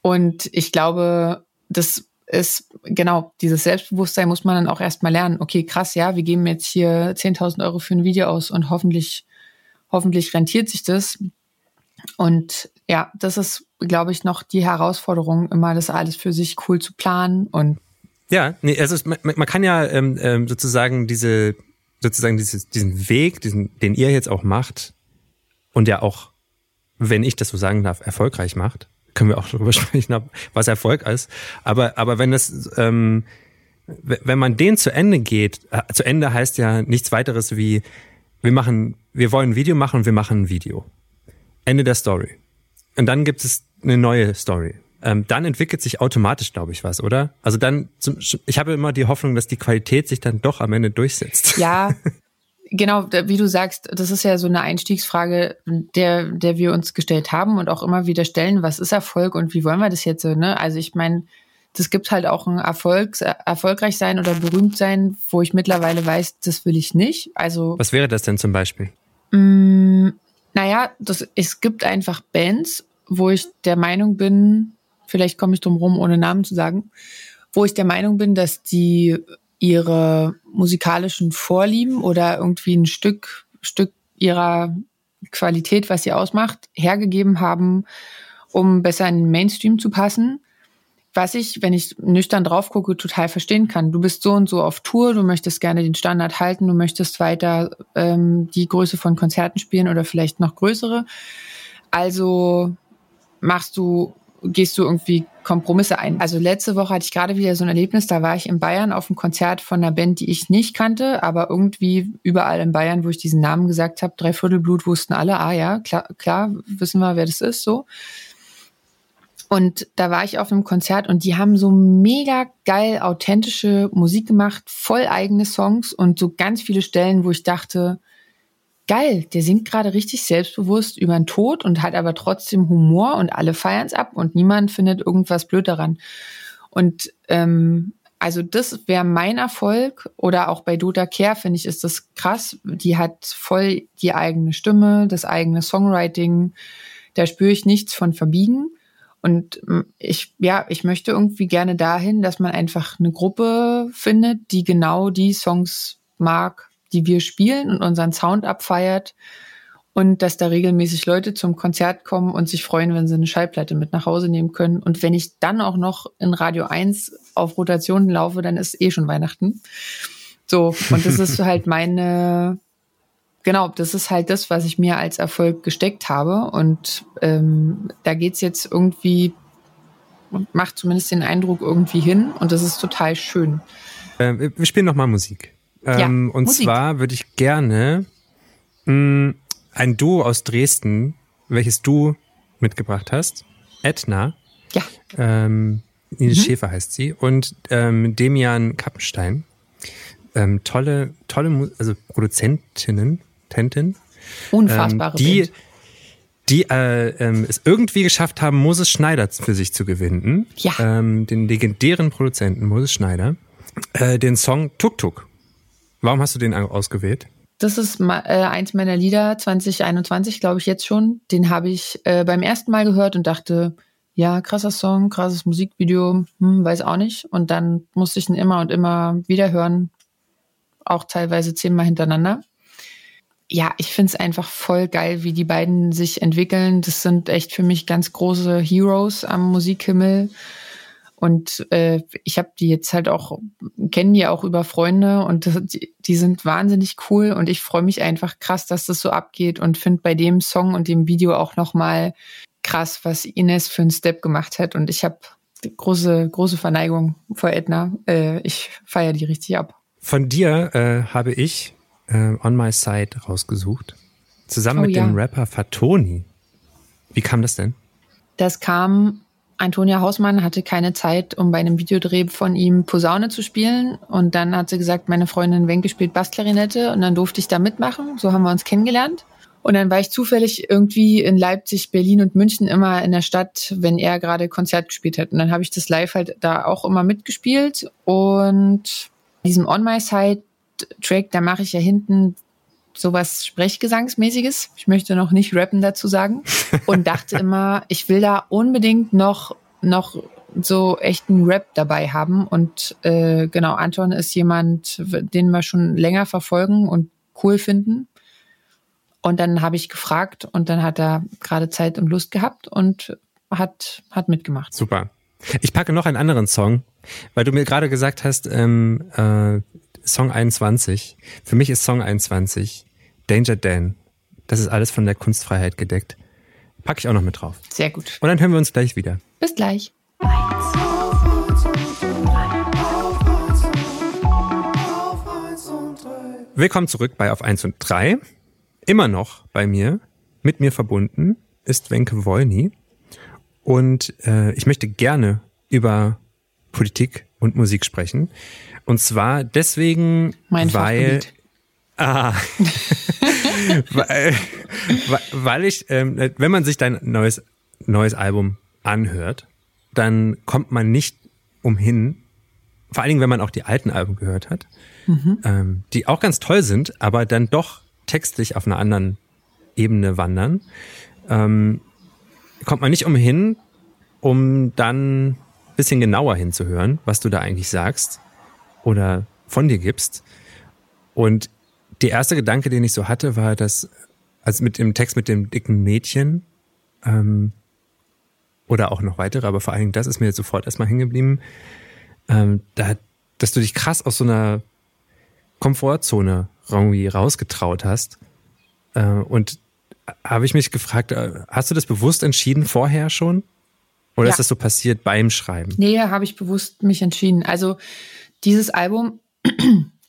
Und ich glaube, das ist genau dieses Selbstbewusstsein muss man dann auch erstmal lernen. Okay, krass, ja, wir geben jetzt hier 10.000 Euro für ein Video aus und hoffentlich, hoffentlich rentiert sich das. Und ja, das ist, glaube ich, noch die Herausforderung, immer das alles für sich cool zu planen und ja, nee, also man, man kann ja ähm, ähm, sozusagen diese sozusagen dieses, diesen Weg, diesen, den ihr jetzt auch macht und der auch, wenn ich das so sagen darf, erfolgreich macht, können wir auch darüber *laughs* sprechen, was Erfolg ist. Aber, aber wenn das, ähm, wenn man den zu Ende geht, äh, zu Ende heißt ja nichts weiteres wie, wir machen, wir wollen ein Video machen wir machen ein Video. Ende der Story. Und dann gibt es eine neue Story. Ähm, dann entwickelt sich automatisch, glaube ich, was, oder? Also dann, zum, ich habe immer die Hoffnung, dass die Qualität sich dann doch am Ende durchsetzt. Ja, *laughs* Genau, wie du sagst, das ist ja so eine Einstiegsfrage, der, der wir uns gestellt haben und auch immer wieder stellen, was ist Erfolg und wie wollen wir das jetzt so, ne? Also ich meine, das gibt halt auch ein Erfolg, erfolgreich sein oder berühmt sein, wo ich mittlerweile weiß, das will ich nicht. Also. Was wäre das denn zum Beispiel? Mh, mm, naja, das, es gibt einfach Bands, wo ich der Meinung bin, vielleicht komme ich drum rum, ohne Namen zu sagen, wo ich der Meinung bin, dass die ihre musikalischen Vorlieben oder irgendwie ein Stück, Stück ihrer Qualität, was sie ausmacht, hergegeben haben, um besser in den Mainstream zu passen. Was ich, wenn ich nüchtern drauf gucke, total verstehen kann. Du bist so und so auf Tour, du möchtest gerne den Standard halten, du möchtest weiter ähm, die Größe von Konzerten spielen oder vielleicht noch größere. Also machst du gehst du irgendwie Kompromisse ein. Also letzte Woche hatte ich gerade wieder so ein Erlebnis, da war ich in Bayern auf einem Konzert von einer Band, die ich nicht kannte, aber irgendwie überall in Bayern, wo ich diesen Namen gesagt habe, Dreiviertelblut wussten alle, ah ja, klar, klar, wissen wir, wer das ist, so. Und da war ich auf einem Konzert und die haben so mega geil authentische Musik gemacht, voll eigene Songs und so ganz viele Stellen, wo ich dachte, geil, der singt gerade richtig selbstbewusst über den Tod und hat aber trotzdem Humor und alle feiern's ab und niemand findet irgendwas blöd daran. Und ähm, also das wäre mein Erfolg oder auch bei Dota Care finde ich ist das krass. Die hat voll die eigene Stimme, das eigene Songwriting. Da spüre ich nichts von verbiegen. Und ich, ja, ich möchte irgendwie gerne dahin, dass man einfach eine Gruppe findet, die genau die Songs mag, die wir spielen und unseren Sound abfeiert und dass da regelmäßig Leute zum Konzert kommen und sich freuen, wenn sie eine Schallplatte mit nach Hause nehmen können. Und wenn ich dann auch noch in Radio 1 auf Rotationen laufe, dann ist eh schon Weihnachten. So, und das ist *laughs* halt meine, genau, das ist halt das, was ich mir als Erfolg gesteckt habe. Und ähm, da geht's jetzt irgendwie, macht zumindest den Eindruck irgendwie hin. Und das ist total schön. Äh, wir spielen nochmal Musik. Ähm, ja, und Musik. zwar würde ich gerne mh, mm, ein Duo aus Dresden, welches du mitgebracht hast, Edna. Ja. Ähm, Ines mhm. Schäfer heißt sie und ähm, Demian Kappenstein. Ähm, tolle, tolle, also Produzentinnen, Tentin. Unfassbare ähm, die, die äh, ähm, es irgendwie geschafft haben, Moses Schneider für sich zu gewinnen. Ja. Ähm, den legendären Produzenten Moses Schneider. Äh, den Song Tuk Tuk. Warum hast du den ausgewählt? Das ist äh, eins meiner Lieder 2021, glaube ich jetzt schon. Den habe ich äh, beim ersten Mal gehört und dachte, ja, krasser Song, krasses Musikvideo, hm, weiß auch nicht. Und dann musste ich ihn immer und immer wieder hören, auch teilweise zehnmal hintereinander. Ja, ich finde es einfach voll geil, wie die beiden sich entwickeln. Das sind echt für mich ganz große Heroes am Musikhimmel. Und äh, ich habe die jetzt halt auch, kennen die auch über Freunde und die, die sind wahnsinnig cool und ich freue mich einfach krass, dass das so abgeht und finde bei dem Song und dem Video auch nochmal krass, was Ines für einen Step gemacht hat. Und ich habe große, große Verneigung vor Edna. Äh, ich feiere die richtig ab. Von dir äh, habe ich äh, On My Side rausgesucht. Zusammen oh, mit ja. dem Rapper Fatoni. Wie kam das denn? Das kam Antonia Hausmann hatte keine Zeit, um bei einem Videodreh von ihm Posaune zu spielen. Und dann hat sie gesagt, meine Freundin Wenke spielt Bassklarinette und dann durfte ich da mitmachen. So haben wir uns kennengelernt. Und dann war ich zufällig irgendwie in Leipzig, Berlin und München immer in der Stadt, wenn er gerade Konzert gespielt hat. Und dann habe ich das live halt da auch immer mitgespielt. Und diesem On My Side Track, da mache ich ja hinten sowas Sprechgesangsmäßiges. Ich möchte noch nicht rappen dazu sagen. Und dachte *laughs* immer, ich will da unbedingt noch, noch so echten Rap dabei haben. Und äh, genau, Anton ist jemand, den wir schon länger verfolgen und cool finden. Und dann habe ich gefragt und dann hat er gerade Zeit und Lust gehabt und hat, hat mitgemacht. Super. Ich packe noch einen anderen Song, weil du mir gerade gesagt hast, ähm, äh, Song 21. Für mich ist Song 21 Danger Dan. Das ist alles von der Kunstfreiheit gedeckt. Packe ich auch noch mit drauf. Sehr gut. Und dann hören wir uns gleich wieder. Bis gleich. Willkommen zurück bei Auf 1 und 3. Immer noch bei mir, mit mir verbunden, ist Wenke Wolny. Und äh, ich möchte gerne über Politik und Musik sprechen. Und zwar deswegen, mein weil Ah. *laughs* weil, weil ich, ähm, wenn man sich dein neues, neues Album anhört, dann kommt man nicht umhin, vor allen Dingen, wenn man auch die alten Alben gehört hat, mhm. ähm, die auch ganz toll sind, aber dann doch textlich auf einer anderen Ebene wandern, ähm, kommt man nicht umhin, um dann ein bisschen genauer hinzuhören, was du da eigentlich sagst oder von dir gibst. Und der erste Gedanke, den ich so hatte, war, dass, also mit dem Text mit dem dicken Mädchen, ähm, oder auch noch weitere, aber vor allen Dingen das ist mir jetzt sofort erstmal hängen geblieben, ähm, da, dass du dich krass aus so einer Komfortzone irgendwie rausgetraut hast. Äh, und habe ich mich gefragt, äh, hast du das bewusst entschieden vorher schon? Oder ja. ist das so passiert beim Schreiben? Nee, habe ich bewusst mich entschieden. Also dieses Album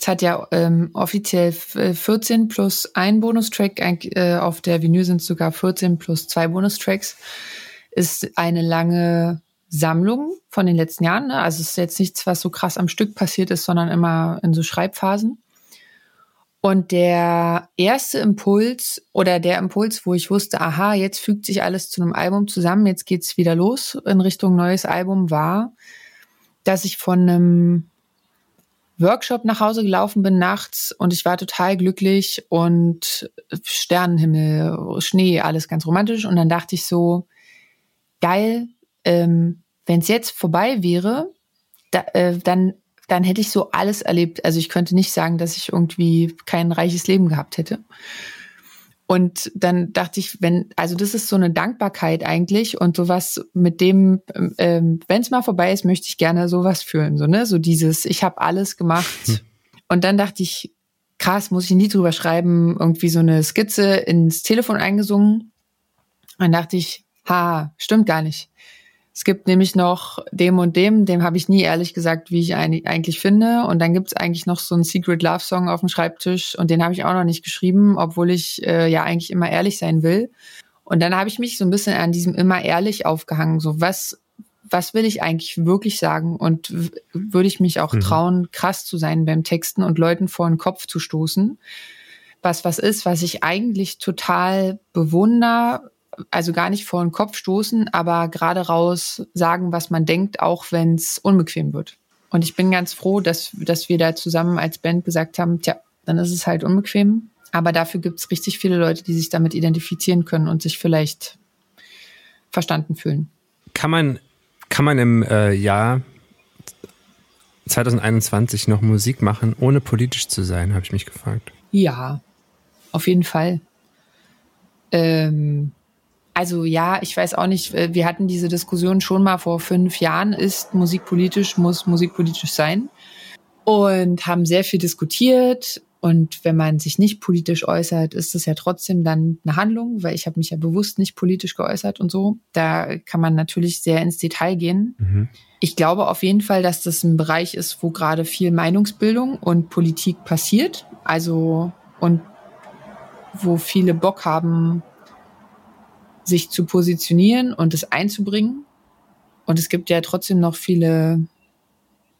es hat ja ähm, offiziell 14 äh, plus ein Bonustrack, äh, auf der Vinyl sind sogar 14 plus zwei Bonustracks. Ist eine lange Sammlung von den letzten Jahren. Ne? Also es ist jetzt nichts, was so krass am Stück passiert ist, sondern immer in so Schreibphasen. Und der erste Impuls oder der Impuls, wo ich wusste, aha, jetzt fügt sich alles zu einem Album zusammen, jetzt geht's wieder los in Richtung neues Album, war, dass ich von einem Workshop nach Hause gelaufen bin nachts und ich war total glücklich und Sternenhimmel, Schnee, alles ganz romantisch. Und dann dachte ich so, geil, ähm, wenn es jetzt vorbei wäre, da, äh, dann, dann hätte ich so alles erlebt. Also ich könnte nicht sagen, dass ich irgendwie kein reiches Leben gehabt hätte. Und dann dachte ich, wenn, also das ist so eine Dankbarkeit eigentlich und sowas mit dem, ähm, wenn es mal vorbei ist, möchte ich gerne sowas fühlen, so ne, so dieses, ich habe alles gemacht. Hm. Und dann dachte ich, krass, muss ich nie drüber schreiben, irgendwie so eine Skizze ins Telefon eingesungen. Dann dachte ich, ha, stimmt gar nicht. Es gibt nämlich noch dem und dem, dem habe ich nie ehrlich gesagt, wie ich eigentlich finde. Und dann gibt es eigentlich noch so einen Secret Love Song auf dem Schreibtisch und den habe ich auch noch nicht geschrieben, obwohl ich äh, ja eigentlich immer ehrlich sein will. Und dann habe ich mich so ein bisschen an diesem immer ehrlich aufgehangen. So, was, was will ich eigentlich wirklich sagen? Und würde ich mich auch mhm. trauen, krass zu sein beim Texten und Leuten vor den Kopf zu stoßen? Was was ist, was ich eigentlich total bewundere, also gar nicht vor den Kopf stoßen, aber gerade raus sagen, was man denkt, auch wenn es unbequem wird. Und ich bin ganz froh, dass, dass wir da zusammen als Band gesagt haben, tja, dann ist es halt unbequem. Aber dafür gibt es richtig viele Leute, die sich damit identifizieren können und sich vielleicht verstanden fühlen. Kann man, kann man im äh, Jahr 2021 noch Musik machen, ohne politisch zu sein, habe ich mich gefragt. Ja, auf jeden Fall. Ähm, also ja, ich weiß auch nicht, äh, wir hatten diese Diskussion schon mal vor fünf Jahren, ist Musik politisch, muss Musik politisch sein? Und haben sehr viel diskutiert. Und wenn man sich nicht politisch äußert, ist das ja trotzdem dann eine Handlung, weil ich habe mich ja bewusst nicht politisch geäußert und so. Da kann man natürlich sehr ins Detail gehen. Mhm. Ich glaube auf jeden Fall, dass das ein Bereich ist, wo gerade viel Meinungsbildung und Politik passiert. Also und wo viele Bock haben, sich zu positionieren und es einzubringen. Und es gibt ja trotzdem noch viele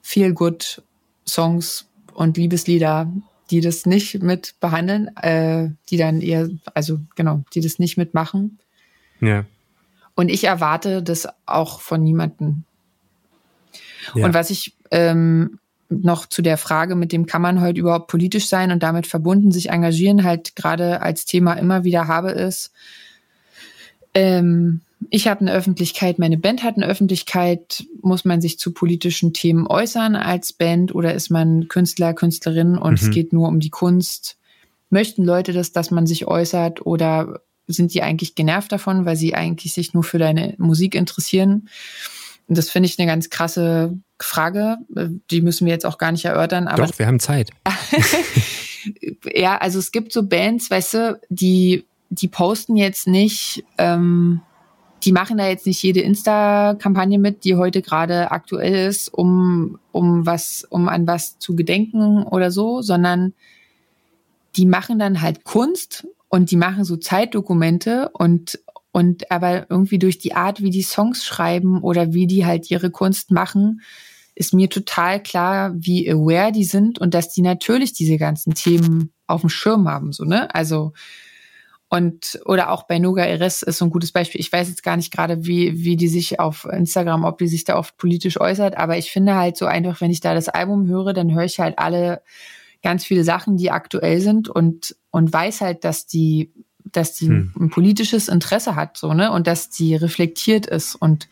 feel good Songs und Liebeslieder, die das nicht mit behandeln, äh, die dann eher, also genau, die das nicht mitmachen. Ja. Und ich erwarte das auch von niemanden. Ja. Und was ich ähm, noch zu der Frage, mit dem kann man heute überhaupt politisch sein und damit verbunden sich engagieren, halt gerade als Thema immer wieder habe, ist, ähm, ich habe eine Öffentlichkeit, meine Band hat eine Öffentlichkeit. Muss man sich zu politischen Themen äußern als Band oder ist man Künstler, Künstlerin und mhm. es geht nur um die Kunst? Möchten Leute das, dass man sich äußert oder sind die eigentlich genervt davon, weil sie eigentlich sich nur für deine Musik interessieren? Und das finde ich eine ganz krasse Frage. Die müssen wir jetzt auch gar nicht erörtern. Aber Doch, wir haben Zeit. *laughs* ja, also es gibt so Bands, weißt du, die die posten jetzt nicht, ähm, die machen da jetzt nicht jede Insta-Kampagne mit, die heute gerade aktuell ist, um, um was, um an was zu gedenken oder so, sondern die machen dann halt Kunst und die machen so Zeitdokumente und, und aber irgendwie durch die Art, wie die Songs schreiben oder wie die halt ihre Kunst machen, ist mir total klar, wie aware die sind und dass die natürlich diese ganzen Themen auf dem Schirm haben, so, ne? Also, und oder auch bei Nuga Eres ist so ein gutes Beispiel. Ich weiß jetzt gar nicht gerade, wie, wie die sich auf Instagram, ob die sich da oft politisch äußert, aber ich finde halt so einfach, wenn ich da das Album höre, dann höre ich halt alle ganz viele Sachen, die aktuell sind und, und weiß halt, dass die, dass die hm. ein politisches Interesse hat, so, ne, und dass die reflektiert ist und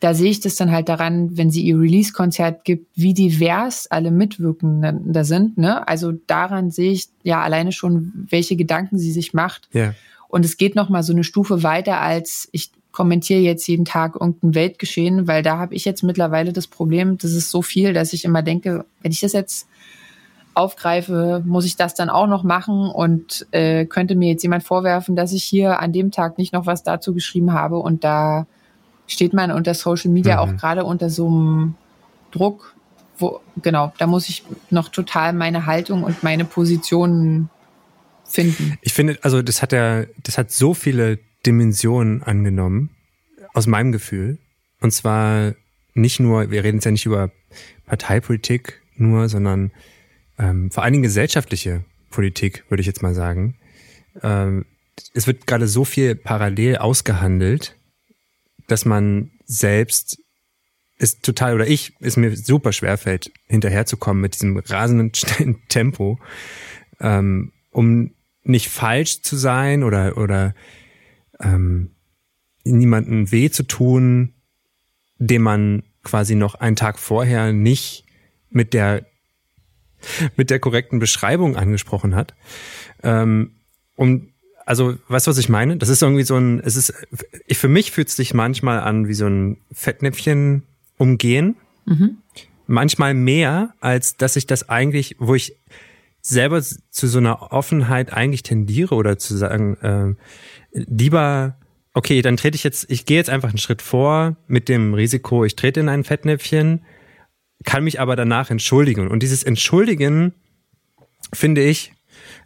da sehe ich das dann halt daran, wenn sie ihr Release-Konzert gibt, wie divers alle Mitwirkenden da sind. Ne? Also daran sehe ich ja alleine schon, welche Gedanken sie sich macht. Ja. Und es geht noch mal so eine Stufe weiter als ich kommentiere jetzt jeden Tag irgendein Weltgeschehen, weil da habe ich jetzt mittlerweile das Problem, das ist so viel, dass ich immer denke, wenn ich das jetzt aufgreife, muss ich das dann auch noch machen und äh, könnte mir jetzt jemand vorwerfen, dass ich hier an dem Tag nicht noch was dazu geschrieben habe und da steht man unter Social Media mhm. auch gerade unter so einem Druck, wo, genau, da muss ich noch total meine Haltung und meine Positionen finden. Ich finde, also das hat ja, das hat so viele Dimensionen angenommen, aus meinem Gefühl. Und zwar nicht nur, wir reden jetzt ja nicht über Parteipolitik nur, sondern ähm, vor allen Dingen gesellschaftliche Politik, würde ich jetzt mal sagen. Ähm, es wird gerade so viel parallel ausgehandelt, dass man selbst ist total, oder ich, ist mir super schwerfällt, hinterherzukommen mit diesem rasenden *laughs* Tempo, ähm, um nicht falsch zu sein oder, oder ähm, niemanden weh zu tun, dem man quasi noch einen Tag vorher nicht mit der mit der korrekten Beschreibung angesprochen hat. Ähm, um also, weißt du, was ich meine? Das ist irgendwie so ein, es ist, ich, für mich fühlt es sich manchmal an wie so ein Fettnäpfchen umgehen. Mhm. Manchmal mehr, als dass ich das eigentlich, wo ich selber zu so einer Offenheit eigentlich tendiere oder zu sagen, äh, lieber, okay, dann trete ich jetzt, ich gehe jetzt einfach einen Schritt vor mit dem Risiko, ich trete in ein Fettnäpfchen, kann mich aber danach entschuldigen. Und dieses Entschuldigen, finde ich,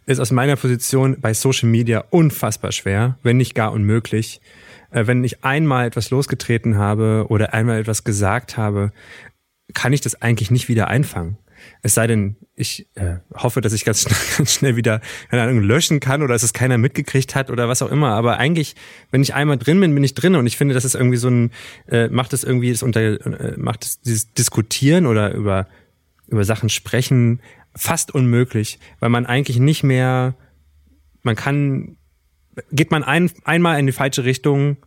ist aus meiner Position bei Social Media unfassbar schwer, wenn nicht gar unmöglich. Äh, wenn ich einmal etwas losgetreten habe oder einmal etwas gesagt habe, kann ich das eigentlich nicht wieder einfangen. Es sei denn, ich äh, hoffe, dass ich ganz schnell, *laughs* ganz schnell wieder keine Ahnung, löschen kann oder dass es keiner mitgekriegt hat oder was auch immer. Aber eigentlich, wenn ich einmal drin bin, bin ich drin und ich finde, das ist irgendwie so ein, äh, macht es irgendwie das unter, äh, macht es dieses Diskutieren oder über, über Sachen sprechen fast unmöglich, weil man eigentlich nicht mehr, man kann, geht man ein, einmal in die falsche Richtung,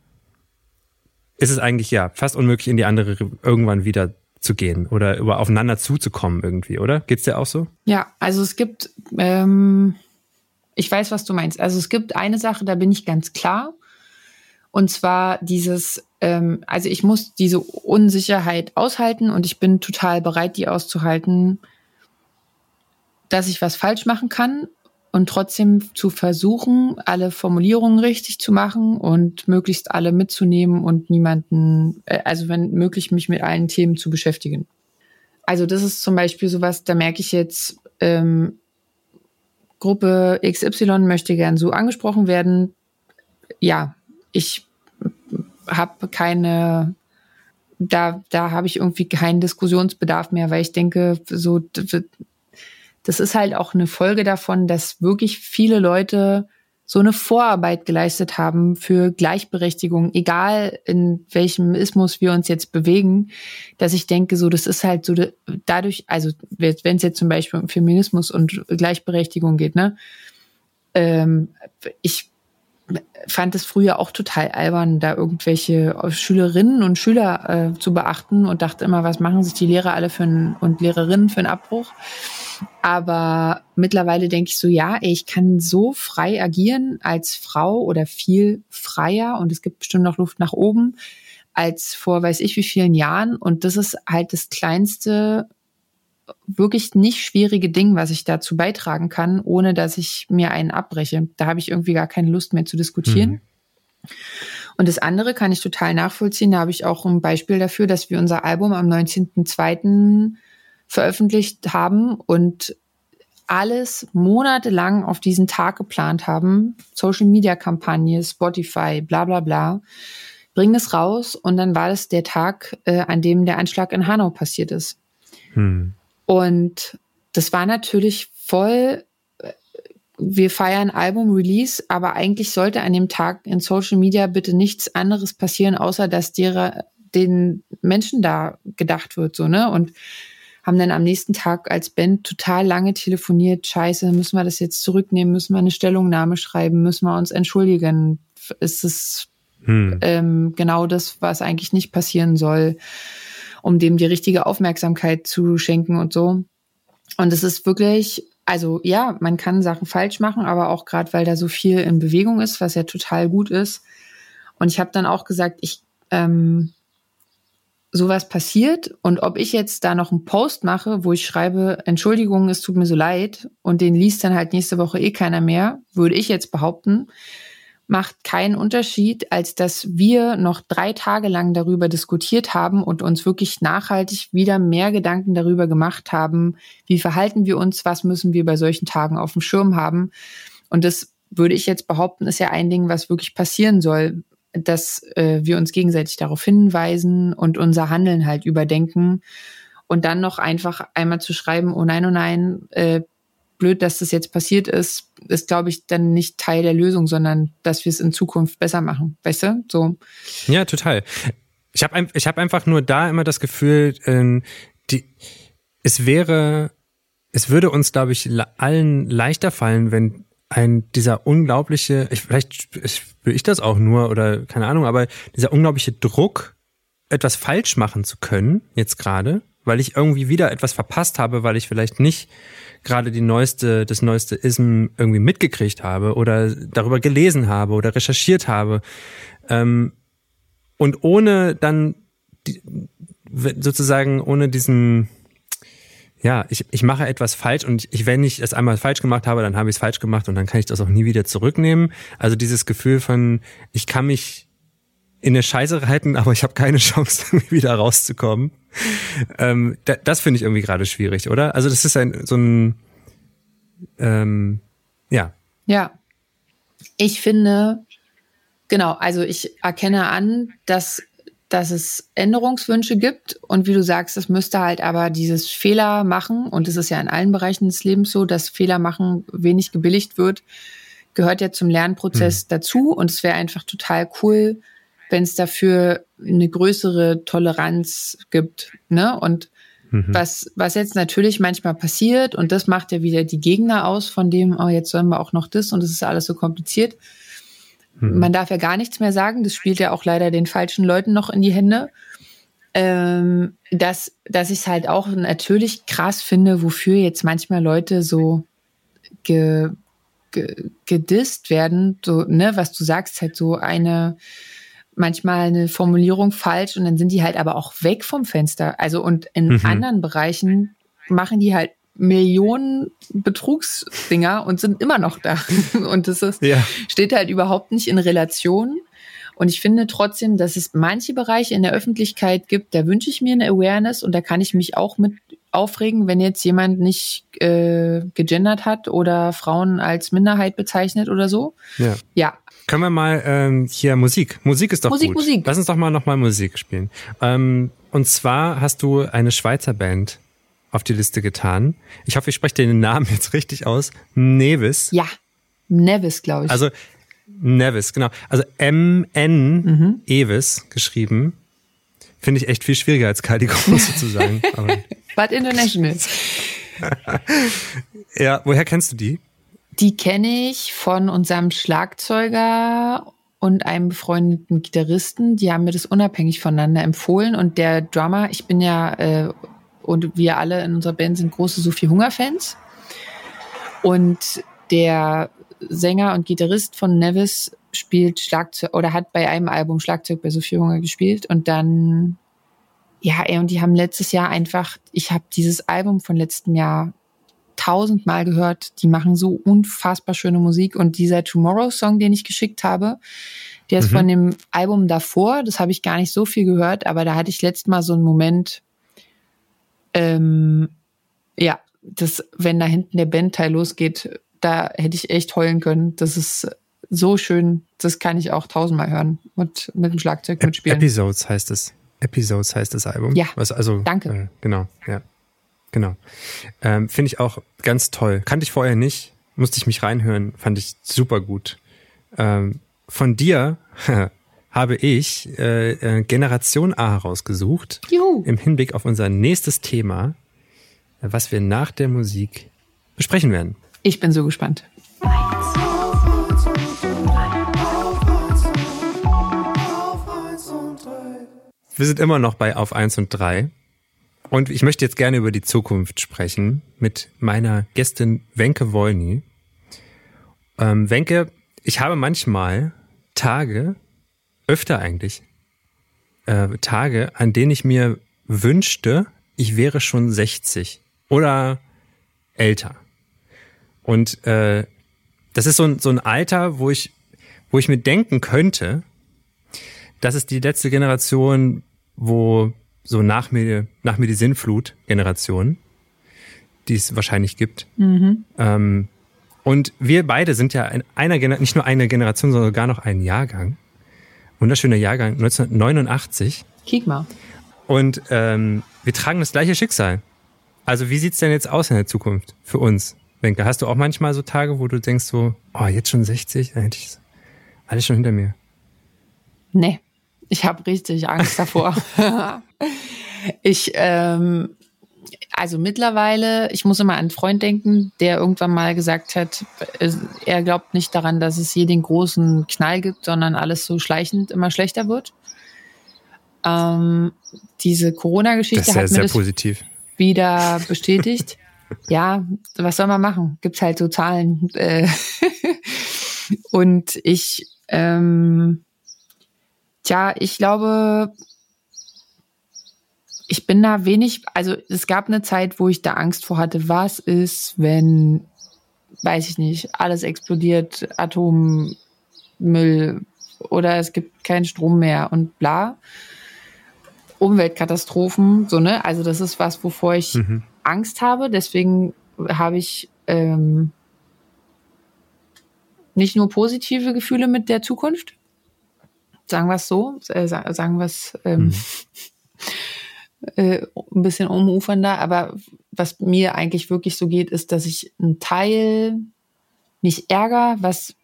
ist es eigentlich ja fast unmöglich in die andere irgendwann wieder zu gehen oder über aufeinander zuzukommen irgendwie, oder? Geht's dir auch so? Ja, also es gibt, ähm, ich weiß, was du meinst. Also es gibt eine Sache, da bin ich ganz klar. Und zwar dieses, ähm, also ich muss diese Unsicherheit aushalten und ich bin total bereit, die auszuhalten, dass ich was falsch machen kann und trotzdem zu versuchen, alle Formulierungen richtig zu machen und möglichst alle mitzunehmen und niemanden, äh, also wenn möglich, mich mit allen Themen zu beschäftigen. Also das ist zum Beispiel sowas, da merke ich jetzt, ähm, Gruppe XY möchte gern so angesprochen werden. Ja, ich habe keine, da, da habe ich irgendwie keinen Diskussionsbedarf mehr, weil ich denke, so das ist halt auch eine Folge davon, dass wirklich viele Leute so eine Vorarbeit geleistet haben für Gleichberechtigung, egal in welchem Ismus wir uns jetzt bewegen, dass ich denke, so das ist halt so dadurch, also wenn es jetzt zum Beispiel um Feminismus und Gleichberechtigung geht, ne, ähm, ich fand es früher auch total albern, da irgendwelche Schülerinnen und Schüler äh, zu beachten und dachte immer, was machen sich die Lehrer alle für einen, und Lehrerinnen für einen Abbruch. Aber mittlerweile denke ich so, ja, ich kann so frei agieren als Frau oder viel freier und es gibt bestimmt noch Luft nach oben als vor weiß ich wie vielen Jahren. Und das ist halt das kleinste, wirklich nicht schwierige Ding, was ich dazu beitragen kann, ohne dass ich mir einen abbreche. Da habe ich irgendwie gar keine Lust mehr zu diskutieren. Mhm. Und das andere kann ich total nachvollziehen. Da habe ich auch ein Beispiel dafür, dass wir unser Album am 19.02 veröffentlicht haben und alles monatelang auf diesen Tag geplant haben. Social Media Kampagne, Spotify, bla bla bla. Bringen es raus und dann war das der Tag, äh, an dem der Anschlag in Hanau passiert ist. Hm. Und das war natürlich voll, äh, wir feiern Album-Release, aber eigentlich sollte an dem Tag in Social Media bitte nichts anderes passieren, außer dass derer, den Menschen da gedacht wird, so, ne? Und haben dann am nächsten Tag als Band total lange telefoniert. Scheiße, müssen wir das jetzt zurücknehmen? Müssen wir eine Stellungnahme schreiben? Müssen wir uns entschuldigen? Ist es hm. ähm, genau das, was eigentlich nicht passieren soll, um dem die richtige Aufmerksamkeit zu schenken und so? Und es ist wirklich, also ja, man kann Sachen falsch machen, aber auch gerade, weil da so viel in Bewegung ist, was ja total gut ist. Und ich habe dann auch gesagt, ich ähm, sowas passiert und ob ich jetzt da noch einen Post mache, wo ich schreibe, Entschuldigung, es tut mir so leid und den liest dann halt nächste Woche eh keiner mehr, würde ich jetzt behaupten, macht keinen Unterschied, als dass wir noch drei Tage lang darüber diskutiert haben und uns wirklich nachhaltig wieder mehr Gedanken darüber gemacht haben, wie verhalten wir uns, was müssen wir bei solchen Tagen auf dem Schirm haben. Und das würde ich jetzt behaupten, ist ja ein Ding, was wirklich passieren soll dass äh, wir uns gegenseitig darauf hinweisen und unser Handeln halt überdenken und dann noch einfach einmal zu schreiben, oh nein, oh nein, äh, blöd, dass das jetzt passiert ist, ist, glaube ich, dann nicht Teil der Lösung, sondern dass wir es in Zukunft besser machen. Weißt du? So. Ja, total. Ich habe ich hab einfach nur da immer das Gefühl, äh, die, es wäre, es würde uns, glaube ich, allen leichter fallen, wenn ein dieser unglaubliche, ich, vielleicht spüre ich das auch nur oder keine Ahnung, aber dieser unglaubliche Druck, etwas falsch machen zu können, jetzt gerade, weil ich irgendwie wieder etwas verpasst habe, weil ich vielleicht nicht gerade die neueste, das neueste Ism irgendwie mitgekriegt habe oder darüber gelesen habe oder recherchiert habe. Ähm, und ohne dann die, sozusagen ohne diesen ja, ich, ich mache etwas falsch und ich, wenn ich es einmal falsch gemacht habe, dann habe ich es falsch gemacht und dann kann ich das auch nie wieder zurücknehmen. Also dieses Gefühl von, ich kann mich in eine Scheiße reiten, *laughs* aber ich habe keine Chance, *laughs* wieder rauszukommen. *laughs* Ähm, da, das finde ich irgendwie gerade schwierig, oder? Also das ist ein so ein ähm, ja. Ja. Ich finde, genau, also ich erkenne an, dass dass es Änderungswünsche gibt und wie du sagst, es müsste halt aber dieses Fehler machen und es ist ja in allen Bereichen des Lebens so, dass Fehler machen wenig gebilligt wird, gehört ja zum Lernprozess mhm. dazu und es wäre einfach total cool, wenn es dafür eine größere Toleranz gibt, ne? Und mhm. was was jetzt natürlich manchmal passiert und das macht ja wieder die Gegner aus, von dem oh jetzt sollen wir auch noch das und es ist alles so kompliziert Mhm. Man darf ja gar nichts mehr sagen. Das spielt ja auch leider den falschen Leuten noch in die Hände. Ähm, dass, dass ich es halt auch natürlich krass finde, wofür jetzt manchmal Leute so ge, ge, gedisst werden, so, ne, was du sagst, halt so eine, manchmal eine Formulierung falsch und dann sind die halt aber auch weg vom Fenster. Also und in mhm. anderen Bereichen machen die halt Millionen Betrugsdinger und sind immer noch da. *laughs* Und das ist, ja. steht halt überhaupt nicht in Relation. Und ich finde trotzdem, dass es manche Bereiche in der Öffentlichkeit gibt, da wünsche ich mir eine Awareness und da kann ich mich auch mit aufregen, wenn jetzt jemand nicht äh, gegendert hat oder Frauen als Minderheit bezeichnet oder so. Ja. ja. Können wir mal ähm, hier Musik. Musik ist doch Musik, gut. Musik. Lass uns doch mal nochmal Musik spielen. Ähm, und zwar hast du eine Schweizer Band auf die Liste getan. Ich hoffe, ich spreche den Namen *laughs* jetzt richtig aus. Nevis. Ja, Nevis, glaube ich. Also Nevis, genau. Also M-N mhm. Evis geschrieben. Finde ich echt viel schwieriger als Kali Große zu sagen. *laughs* But international. *laughs* ja, woher kennst du die? Die kenne ich von unserem Schlagzeuger und einem befreundeten Gitarristen. Die haben mir das unabhängig voneinander empfohlen. Und der Drummer, ich bin ja äh, und wir alle in unserer Band sind große Sophie Hunger-Fans. Und der Sänger und Gitarrist von Nevis spielt Schlagzeug oder hat bei einem Album Schlagzeug bei Sophie Hunger gespielt und dann ja, ey, und die haben letztes Jahr einfach, ich habe dieses Album von letztem Jahr tausendmal gehört. Die machen so unfassbar schöne Musik und dieser Tomorrow Song, den ich geschickt habe, der ist mhm. von dem Album davor. Das habe ich gar nicht so viel gehört, aber da hatte ich letztes Mal so einen Moment, ähm, ja, das, wenn da hinten der Bandteil losgeht, da hätte ich echt heulen können. Das ist so schön, das kann ich auch tausendmal hören und mit dem Schlagzeug mitspielen. Episodes heißt es. Episodes heißt das Album. Ja. Was, also, danke. Äh, genau, ja. Genau. Ähm, Finde ich auch ganz toll. Kannte ich vorher nicht, musste ich mich reinhören, fand ich super gut. Ähm, von dir *laughs* habe ich äh, äh, Generation A herausgesucht. Juhu. Im Hinblick auf unser nächstes Thema, was wir nach der Musik besprechen werden. Ich bin so gespannt. Wir sind immer noch bei Auf 1 und 3. Und ich möchte jetzt gerne über die Zukunft sprechen mit meiner Gästin Wenke Wolny. Ähm, Wenke, ich habe manchmal Tage, öfter eigentlich äh, Tage, an denen ich mir wünschte, ich wäre schon 60 oder älter. Und äh, das ist so ein, so ein Alter, wo ich, wo ich mir denken könnte, das ist die letzte Generation, wo so nach mir, nach mir die Sinnflut-Generation, die es wahrscheinlich gibt. Mhm. Ähm, und wir beide sind ja in einer Generation, nicht nur eine Generation, sondern sogar noch ein Jahrgang. Wunderschöner Jahrgang, 1989. Kick mal. Und ähm, wir tragen das gleiche Schicksal. Also wie sieht's denn jetzt aus in der Zukunft für uns? Wenke, hast du auch manchmal so Tage, wo du denkst so, oh, jetzt schon 60, dann hätte ich alles schon hinter mir. Nee, ich habe richtig Angst davor. *laughs* ich ähm, also mittlerweile, ich muss immer an einen Freund denken, der irgendwann mal gesagt hat, er glaubt nicht daran, dass es hier den großen Knall gibt, sondern alles so schleichend immer schlechter wird. Ähm, diese Corona-Geschichte hat mir das positiv. wieder bestätigt. *laughs* ja, was soll man machen? Gibt halt so Zahlen. Äh, *laughs* und ich, ähm, tja, ich glaube, ich bin da wenig, also es gab eine Zeit, wo ich da Angst vor hatte, was ist, wenn, weiß ich nicht, alles explodiert, Atommüll oder es gibt keinen Strom mehr und bla. Umweltkatastrophen, so, ne? Also das ist was, wovor ich mhm. Angst habe. Deswegen habe ich ähm, nicht nur positive Gefühle mit der Zukunft, sagen wir es so, äh, sagen wir es ähm, mhm. *laughs* äh, ein bisschen umufernder, aber was mir eigentlich wirklich so geht, ist, dass ich einen Teil mich ärger, was,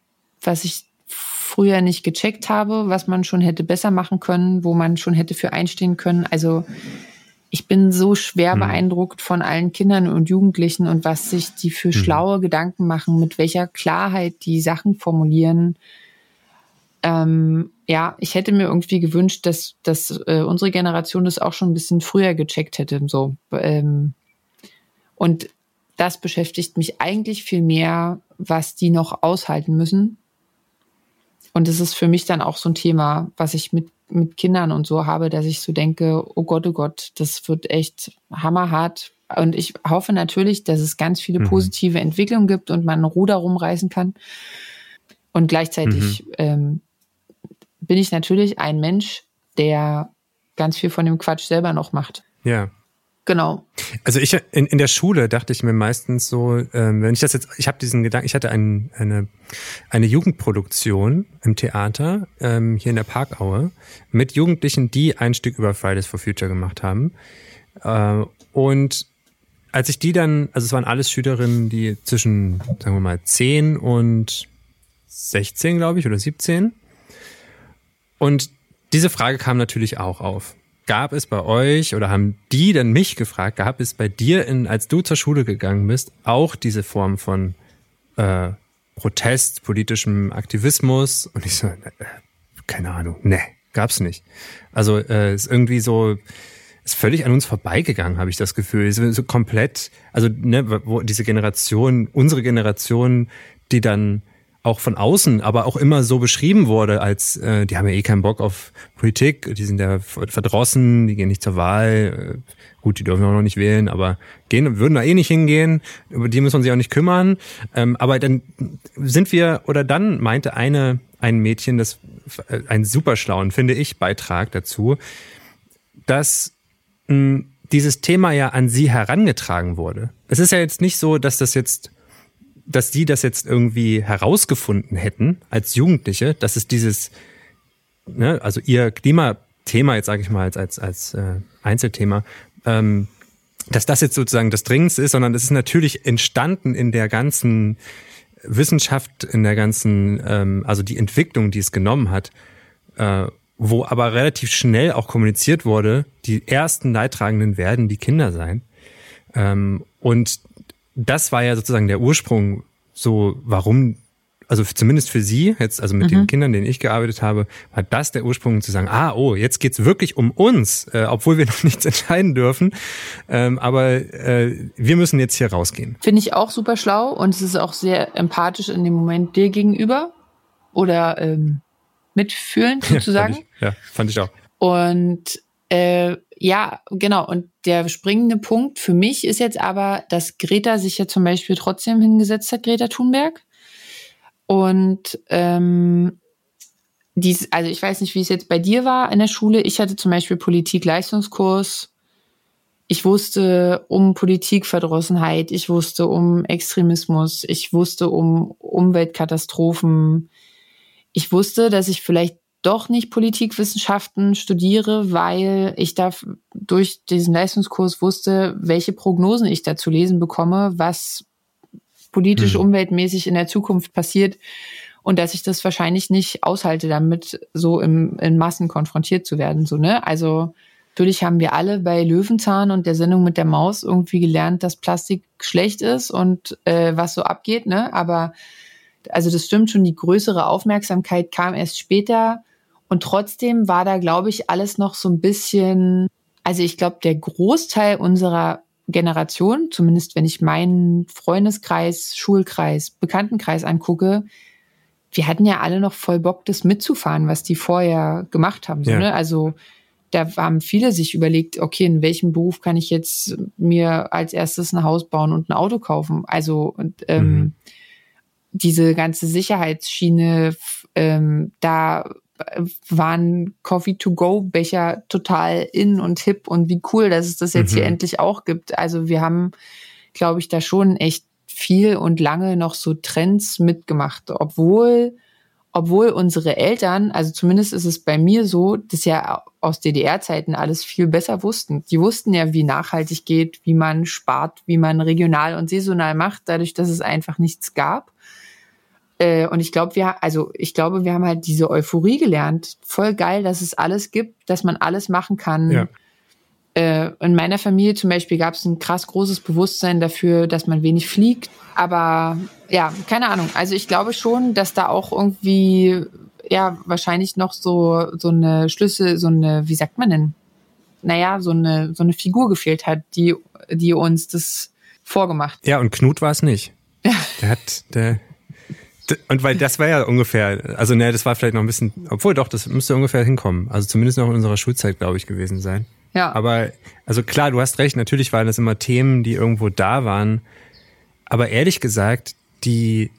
was ich früher nicht gecheckt habe, was man schon hätte besser machen können, wo man schon hätte für einstehen können. Also ich bin so schwer mhm. beeindruckt von allen Kindern und Jugendlichen und was sich die für mhm. schlaue Gedanken machen, mit welcher Klarheit die Sachen formulieren. Ähm, ja, ich hätte mir irgendwie gewünscht, dass, dass äh, unsere Generation das auch schon ein bisschen früher gecheckt hätte. So. Ähm, und das beschäftigt mich eigentlich viel mehr, was die noch aushalten müssen. Und es ist für mich dann auch so ein Thema, was ich mit, mit Kindern und so habe, dass ich so denke, oh Gott, oh Gott, das wird echt hammerhart. Und ich hoffe natürlich, dass es ganz viele mhm. positive Entwicklungen gibt und man ein Ruder rumreißen kann. Und gleichzeitig mhm. ähm, bin ich natürlich ein Mensch, der ganz viel von dem Quatsch selber noch macht. Ja. Genau. Also ich in, in der Schule dachte ich mir meistens so, ähm, wenn ich das jetzt, ich habe diesen Gedanken, ich hatte ein, eine eine Jugendproduktion im Theater ähm, hier in der Parkaue mit Jugendlichen, die ein Stück über Fridays for Future gemacht haben. Äh, und als ich die dann, also es waren alles Schülerinnen, die zwischen, sagen wir mal, 10 und 16, glaube ich, oder 17. Und diese Frage kam natürlich auch auf gab es bei euch oder haben die dann mich gefragt, gab es bei dir, in, als du zur Schule gegangen bist, auch diese Form von äh, Protest, politischem Aktivismus? Und ich so, äh, keine Ahnung, ne, gab's nicht. Also äh, ist irgendwie so, ist völlig an uns vorbeigegangen, habe ich das Gefühl. So, so komplett, also ne, wo diese Generation, unsere Generation, die dann auch von außen, aber auch immer so beschrieben wurde, als äh, die haben ja eh keinen Bock auf Politik, die sind ja verdrossen, die gehen nicht zur Wahl, äh, gut, die dürfen auch noch nicht wählen, aber gehen, würden da eh nicht hingehen, über die muss man sich auch nicht kümmern. Ähm, aber dann sind wir, oder dann meinte eine, ein Mädchen, das äh, einen super schlauen, finde ich, Beitrag dazu, dass mh, dieses Thema ja an sie herangetragen wurde. Es ist ja jetzt nicht so, dass das jetzt dass die das jetzt irgendwie herausgefunden hätten als Jugendliche, dass es dieses, ne, also ihr Klimathema jetzt sage ich mal als als, als äh, Einzelthema, ähm, dass das jetzt sozusagen das Dringendste ist, sondern es ist natürlich entstanden in der ganzen Wissenschaft, in der ganzen, ähm, also die Entwicklung, die es genommen hat, äh, wo aber relativ schnell auch kommuniziert wurde, die ersten Leidtragenden werden die Kinder sein. Ähm, und das war ja sozusagen der Ursprung, so warum, also zumindest für sie, jetzt, also mit mhm. den Kindern, denen ich gearbeitet habe, war das der Ursprung zu sagen, ah, oh, jetzt geht's wirklich um uns, äh, obwohl wir *laughs* noch nichts entscheiden dürfen. Ähm, aber äh, wir müssen jetzt hier rausgehen. Finde ich auch super schlau und es ist auch sehr empathisch in dem Moment dir gegenüber oder ähm, mitfühlend sozusagen. Ja, fand ich, ja, fand ich auch. Und äh, ja, genau. Und der springende Punkt für mich ist jetzt aber, dass Greta sich ja zum Beispiel trotzdem hingesetzt hat, Greta Thunberg. Und ähm, dies, also ich weiß nicht, wie es jetzt bei dir war in der Schule. Ich hatte zum Beispiel Politik-Leistungskurs. Ich wusste um Politikverdrossenheit, ich wusste um Extremismus, ich wusste um Umweltkatastrophen. Ich wusste, dass ich vielleicht doch nicht Politikwissenschaften studiere, weil ich da durch diesen Leistungskurs wusste, welche Prognosen ich da zu lesen bekomme, was politisch, mhm. umweltmäßig in der Zukunft passiert und dass ich das wahrscheinlich nicht aushalte, damit so im, in Massen konfrontiert zu werden. So, ne? Also natürlich haben wir alle bei Löwenzahn und der Sendung mit der Maus irgendwie gelernt, dass Plastik schlecht ist und äh, was so abgeht, ne? Aber also das stimmt schon, die größere Aufmerksamkeit kam erst später und trotzdem war da, glaube ich, alles noch so ein bisschen, also ich glaube, der Großteil unserer Generation, zumindest wenn ich meinen Freundeskreis, Schulkreis, Bekanntenkreis angucke, wir hatten ja alle noch voll Bock, das mitzufahren, was die vorher gemacht haben. So, ja. ne? Also da haben viele sich überlegt, okay, in welchem Beruf kann ich jetzt mir als erstes ein Haus bauen und ein Auto kaufen? Also und, ähm, mhm. diese ganze Sicherheitsschiene, ähm, da waren Coffee-to-go-Becher total in und hip und wie cool, dass es das jetzt mhm. hier endlich auch gibt. Also wir haben, glaube ich, da schon echt viel und lange noch so Trends mitgemacht, obwohl obwohl unsere Eltern, also zumindest ist es bei mir so, das ja aus DDR-Zeiten alles viel besser wussten. Die wussten ja, wie nachhaltig geht, wie man spart, wie man regional und saisonal macht, dadurch, dass es einfach nichts gab. Äh, und ich glaube, wir, also ich glaube, wir haben halt diese Euphorie gelernt. Voll geil, dass es alles gibt, dass man alles machen kann. Ja. Äh, in meiner Familie zum Beispiel gab es ein krass großes Bewusstsein dafür, dass man wenig fliegt. Aber ja, keine Ahnung. Also ich glaube schon, dass da auch irgendwie ja wahrscheinlich noch so so eine Schlüssel, so eine, wie sagt man denn? Naja, so eine so eine Figur gefehlt hat, die die uns das vorgemacht. Ja, und Knut war es nicht. *laughs* Der hat der und weil das war ja ungefähr, also ne, das war vielleicht noch ein bisschen, obwohl doch, das müsste ungefähr hinkommen. Also zumindest noch in unserer Schulzeit, glaube ich, gewesen sein. Ja. Aber, also klar, du hast recht, natürlich waren das immer Themen, die irgendwo da waren. Aber ehrlich gesagt, die,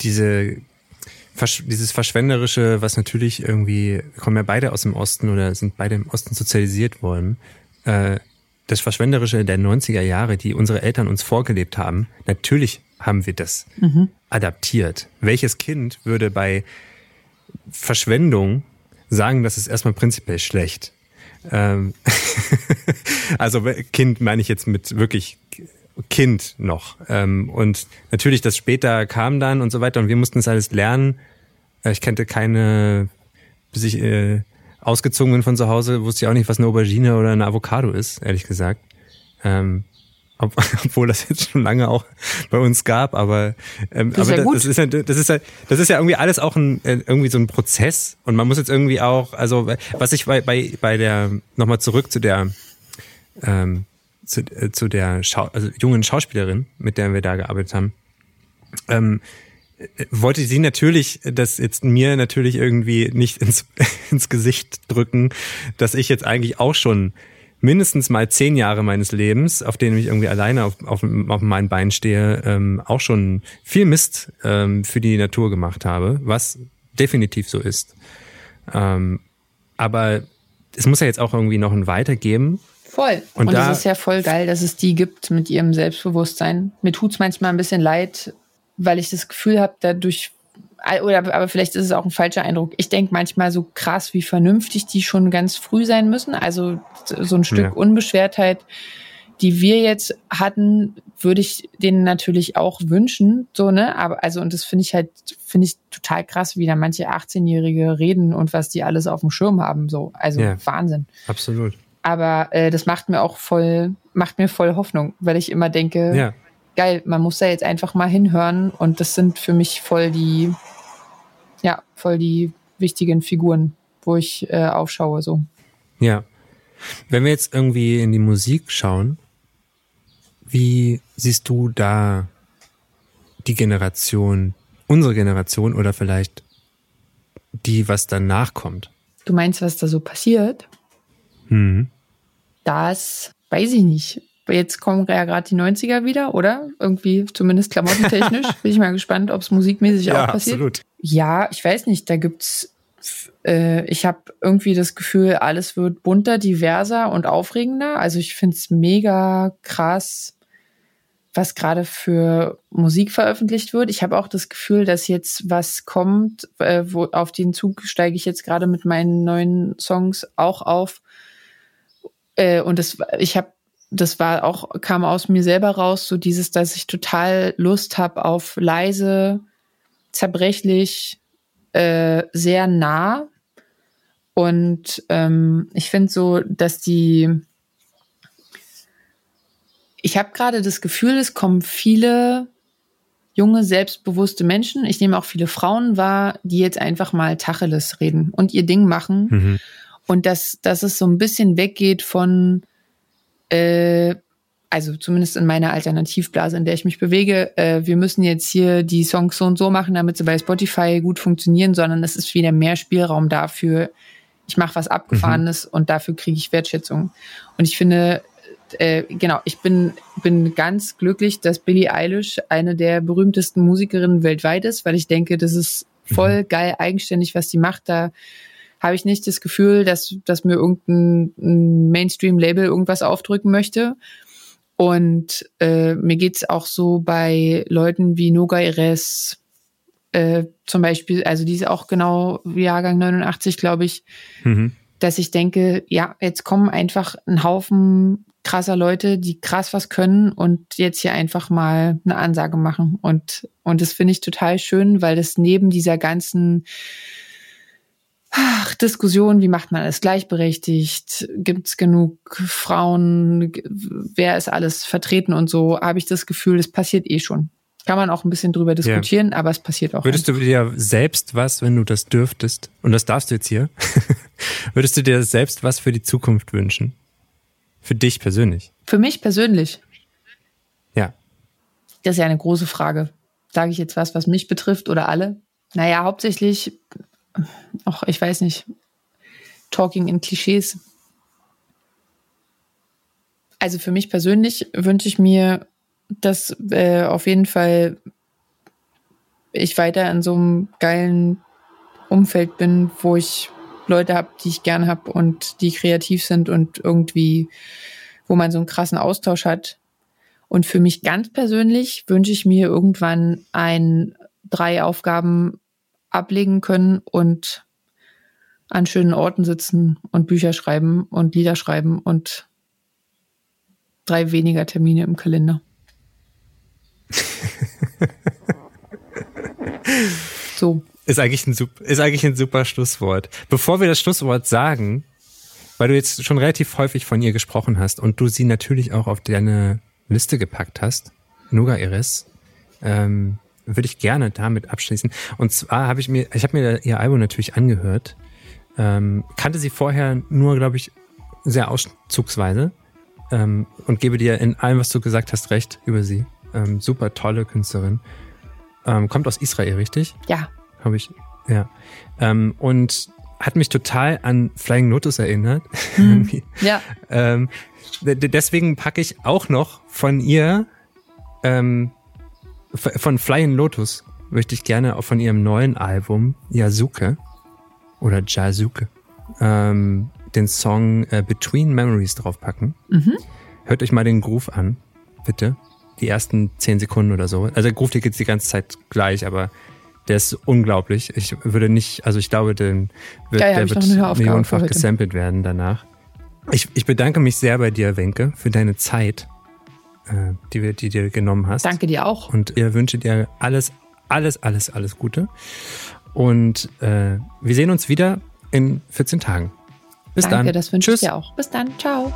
diese, dieses Verschwenderische, was natürlich irgendwie, wir kommen ja beide aus dem Osten oder sind beide im Osten sozialisiert worden, äh, das Verschwenderische der 90er Jahre, die unsere Eltern uns vorgelebt haben, natürlich haben wir das mhm. adaptiert. Welches Kind würde bei Verschwendung sagen, das ist erstmal prinzipiell schlecht? Ähm *laughs* also Kind meine ich jetzt mit wirklich Kind noch. Ähm, und natürlich, das später kam dann und so weiter und wir mussten es alles lernen. Äh, ich kannte keine, bis ich äh, ausgezogen bin von zu Hause, wusste ich auch nicht, was eine Aubergine oder eine Avocado ist, ehrlich gesagt. Ähm, ob, *laughs* obwohl das jetzt schon lange auch bei uns gab, aber, ähm, das aber das, das, ist ja, das ist ja, das ist ja irgendwie alles auch ein, äh, irgendwie so ein Prozess. Und man muss jetzt irgendwie auch, also was ich bei, bei, bei der, nochmal zurück zu der, ähm, zu, äh, zu der Schau, also jungen Schauspielerin, mit der wir da gearbeitet haben, ähm, wollte sie natürlich das jetzt mir natürlich irgendwie nicht ins, *laughs* ins Gesicht drücken, dass ich jetzt eigentlich auch schon mindestens mal zehn Jahre meines Lebens, auf denen ich irgendwie alleine auf, auf, auf meinen Beinen stehe, ähm, auch schon viel Mist ähm, für die Natur gemacht habe, was definitiv so ist. Ähm, aber es muss ja jetzt auch irgendwie noch ein Weitergeben. Voll. Und, Und es ist ja voll geil, dass es die gibt mit ihrem Selbstbewusstsein. Mir tut's manchmal ein bisschen leid, weil ich das Gefühl habe, dadurch oder aber vielleicht ist es auch ein falscher Eindruck. Ich denke manchmal so krass, wie vernünftig die schon ganz früh sein müssen. Also so ein Stück ja. Unbeschwertheit, die wir jetzt hatten, würde ich denen natürlich auch wünschen, so ne. Aber also und das finde ich halt finde ich total krass, wie da manche 18-Jährige reden und was die alles auf dem Schirm haben. So also ja. Wahnsinn. Absolut. Aber äh, das macht mir auch voll macht mir voll Hoffnung, weil ich immer denke. Ja geil, man muss da jetzt einfach mal hinhören und das sind für mich voll die ja, voll die wichtigen Figuren, wo ich äh, aufschaue so. Ja. Wenn wir jetzt irgendwie in die Musik schauen, wie siehst du da die Generation, unsere Generation oder vielleicht die, was danach kommt? Du meinst, was da so passiert? Mhm. Das weiß ich nicht. Jetzt kommen ja gerade die 90er wieder, oder? Irgendwie, zumindest klamottentechnisch. *laughs* Bin ich mal gespannt, ob es musikmäßig ja, auch passiert. Absolut. Ja, ich weiß nicht, da gibt's äh, ich habe irgendwie das Gefühl, alles wird bunter, diverser und aufregender. Also ich find's mega krass, was gerade für Musik veröffentlicht wird. Ich habe auch das Gefühl, dass jetzt was kommt, äh, wo auf den Zug steige ich jetzt gerade mit meinen neuen Songs auch auf. Äh, und das, ich habe das war auch, kam aus mir selber raus, so dieses, dass ich total Lust habe auf leise, zerbrechlich, äh, sehr nah. Und ähm, ich finde so, dass die, ich habe gerade das Gefühl, es kommen viele junge, selbstbewusste Menschen. Ich nehme auch viele Frauen wahr, die jetzt einfach mal Tacheles reden und ihr Ding machen. Mhm. Und dass, dass es so ein bisschen weggeht von äh, also zumindest in meiner Alternativblase, in der ich mich bewege, äh, wir müssen jetzt hier die Songs so und so machen, damit sie bei Spotify gut funktionieren, sondern es ist wieder mehr Spielraum dafür, ich mache was Abgefahrenes mhm. und dafür kriege ich Wertschätzung. Und ich finde, äh, genau, ich bin, bin ganz glücklich, dass Billie Eilish eine der berühmtesten Musikerinnen weltweit ist, weil ich denke, das ist voll mhm. geil eigenständig, was die macht. Da habe ich nicht das Gefühl, dass, dass mir irgendein Mainstream-Label irgendwas aufdrücken möchte. Und äh, mir geht's auch so bei Leuten wie Noga Ires, äh, zum Beispiel, also die ist auch genau Jahrgang 89, glaube ich, mhm. dass ich denke, ja, jetzt kommen einfach ein Haufen krasser Leute, die krass was können und jetzt hier einfach mal eine Ansage machen. Und, und das finde ich total schön, weil das neben dieser ganzen ach, Diskussion, wie macht man alles gleichberechtigt? Gibt es genug Frauen? Wer ist alles vertreten und so? Habe ich das Gefühl, es passiert eh schon. Kann man auch ein bisschen drüber diskutieren, ja. aber es passiert auch. Würdest einfach. du dir selbst was, wenn du das dürftest, und das darfst du jetzt hier, *laughs* würdest du dir selbst was für die Zukunft wünschen? Für dich persönlich? Für mich persönlich? Ja. Das ist ja eine große Frage. Sage ich jetzt was, was mich betrifft oder alle? Naja, hauptsächlich auch, ich weiß nicht, Talking in Klischees. Also für mich persönlich wünsche ich mir, dass äh, auf jeden Fall ich weiter in so einem geilen Umfeld bin, wo ich Leute habe, die ich gern habe und die kreativ sind und irgendwie, wo man so einen krassen Austausch hat. Und für mich ganz persönlich wünsche ich mir irgendwann ein drei Aufgaben ablegen können und an schönen Orten sitzen und Bücher schreiben und Lieder schreiben und drei weniger Termine im Kalender. *laughs* so. Ist eigentlich, ein, ist eigentlich ein super Schlusswort. Bevor wir das Schlusswort sagen, weil du jetzt schon relativ häufig von ihr gesprochen hast und du sie natürlich auch auf deine Liste gepackt hast, Nuga Iris, ähm, würde ich gerne damit abschließen. Und zwar habe ich mir, ich habe mir ihr Album natürlich angehört, ähm, kannte sie vorher nur, glaube ich, sehr auszugsweise ähm, und gebe dir in allem, was du gesagt hast, recht über sie. Ähm, super tolle Künstlerin. Ähm, kommt aus Israel, richtig? Ja. Habe ich, ja. Ähm, und hat mich total an Flying Lotus erinnert. Hm. *laughs* ja. ähm, deswegen packe ich auch noch von ihr ähm, von Flying Lotus möchte ich gerne auch von ihrem neuen Album Yasuke oder Jazuke ähm, den Song äh, Between Memories draufpacken. Mhm. Hört euch mal den Groove an, bitte. Die ersten zehn Sekunden oder so. Also der Groove, der geht die ganze Zeit gleich, aber der ist unglaublich. Ich würde nicht, also ich glaube, den wird, Geil, der wird millionenfach gesampelt werden danach. Ich, ich bedanke mich sehr bei dir, Wenke, für deine Zeit die, wir, die dir genommen hast. Danke dir auch. Und ich wünsche dir alles, alles, alles, alles Gute. Und äh, wir sehen uns wieder in 14 Tagen. Bis Danke, dann. das wünsche ich dir auch. Bis dann. Ciao.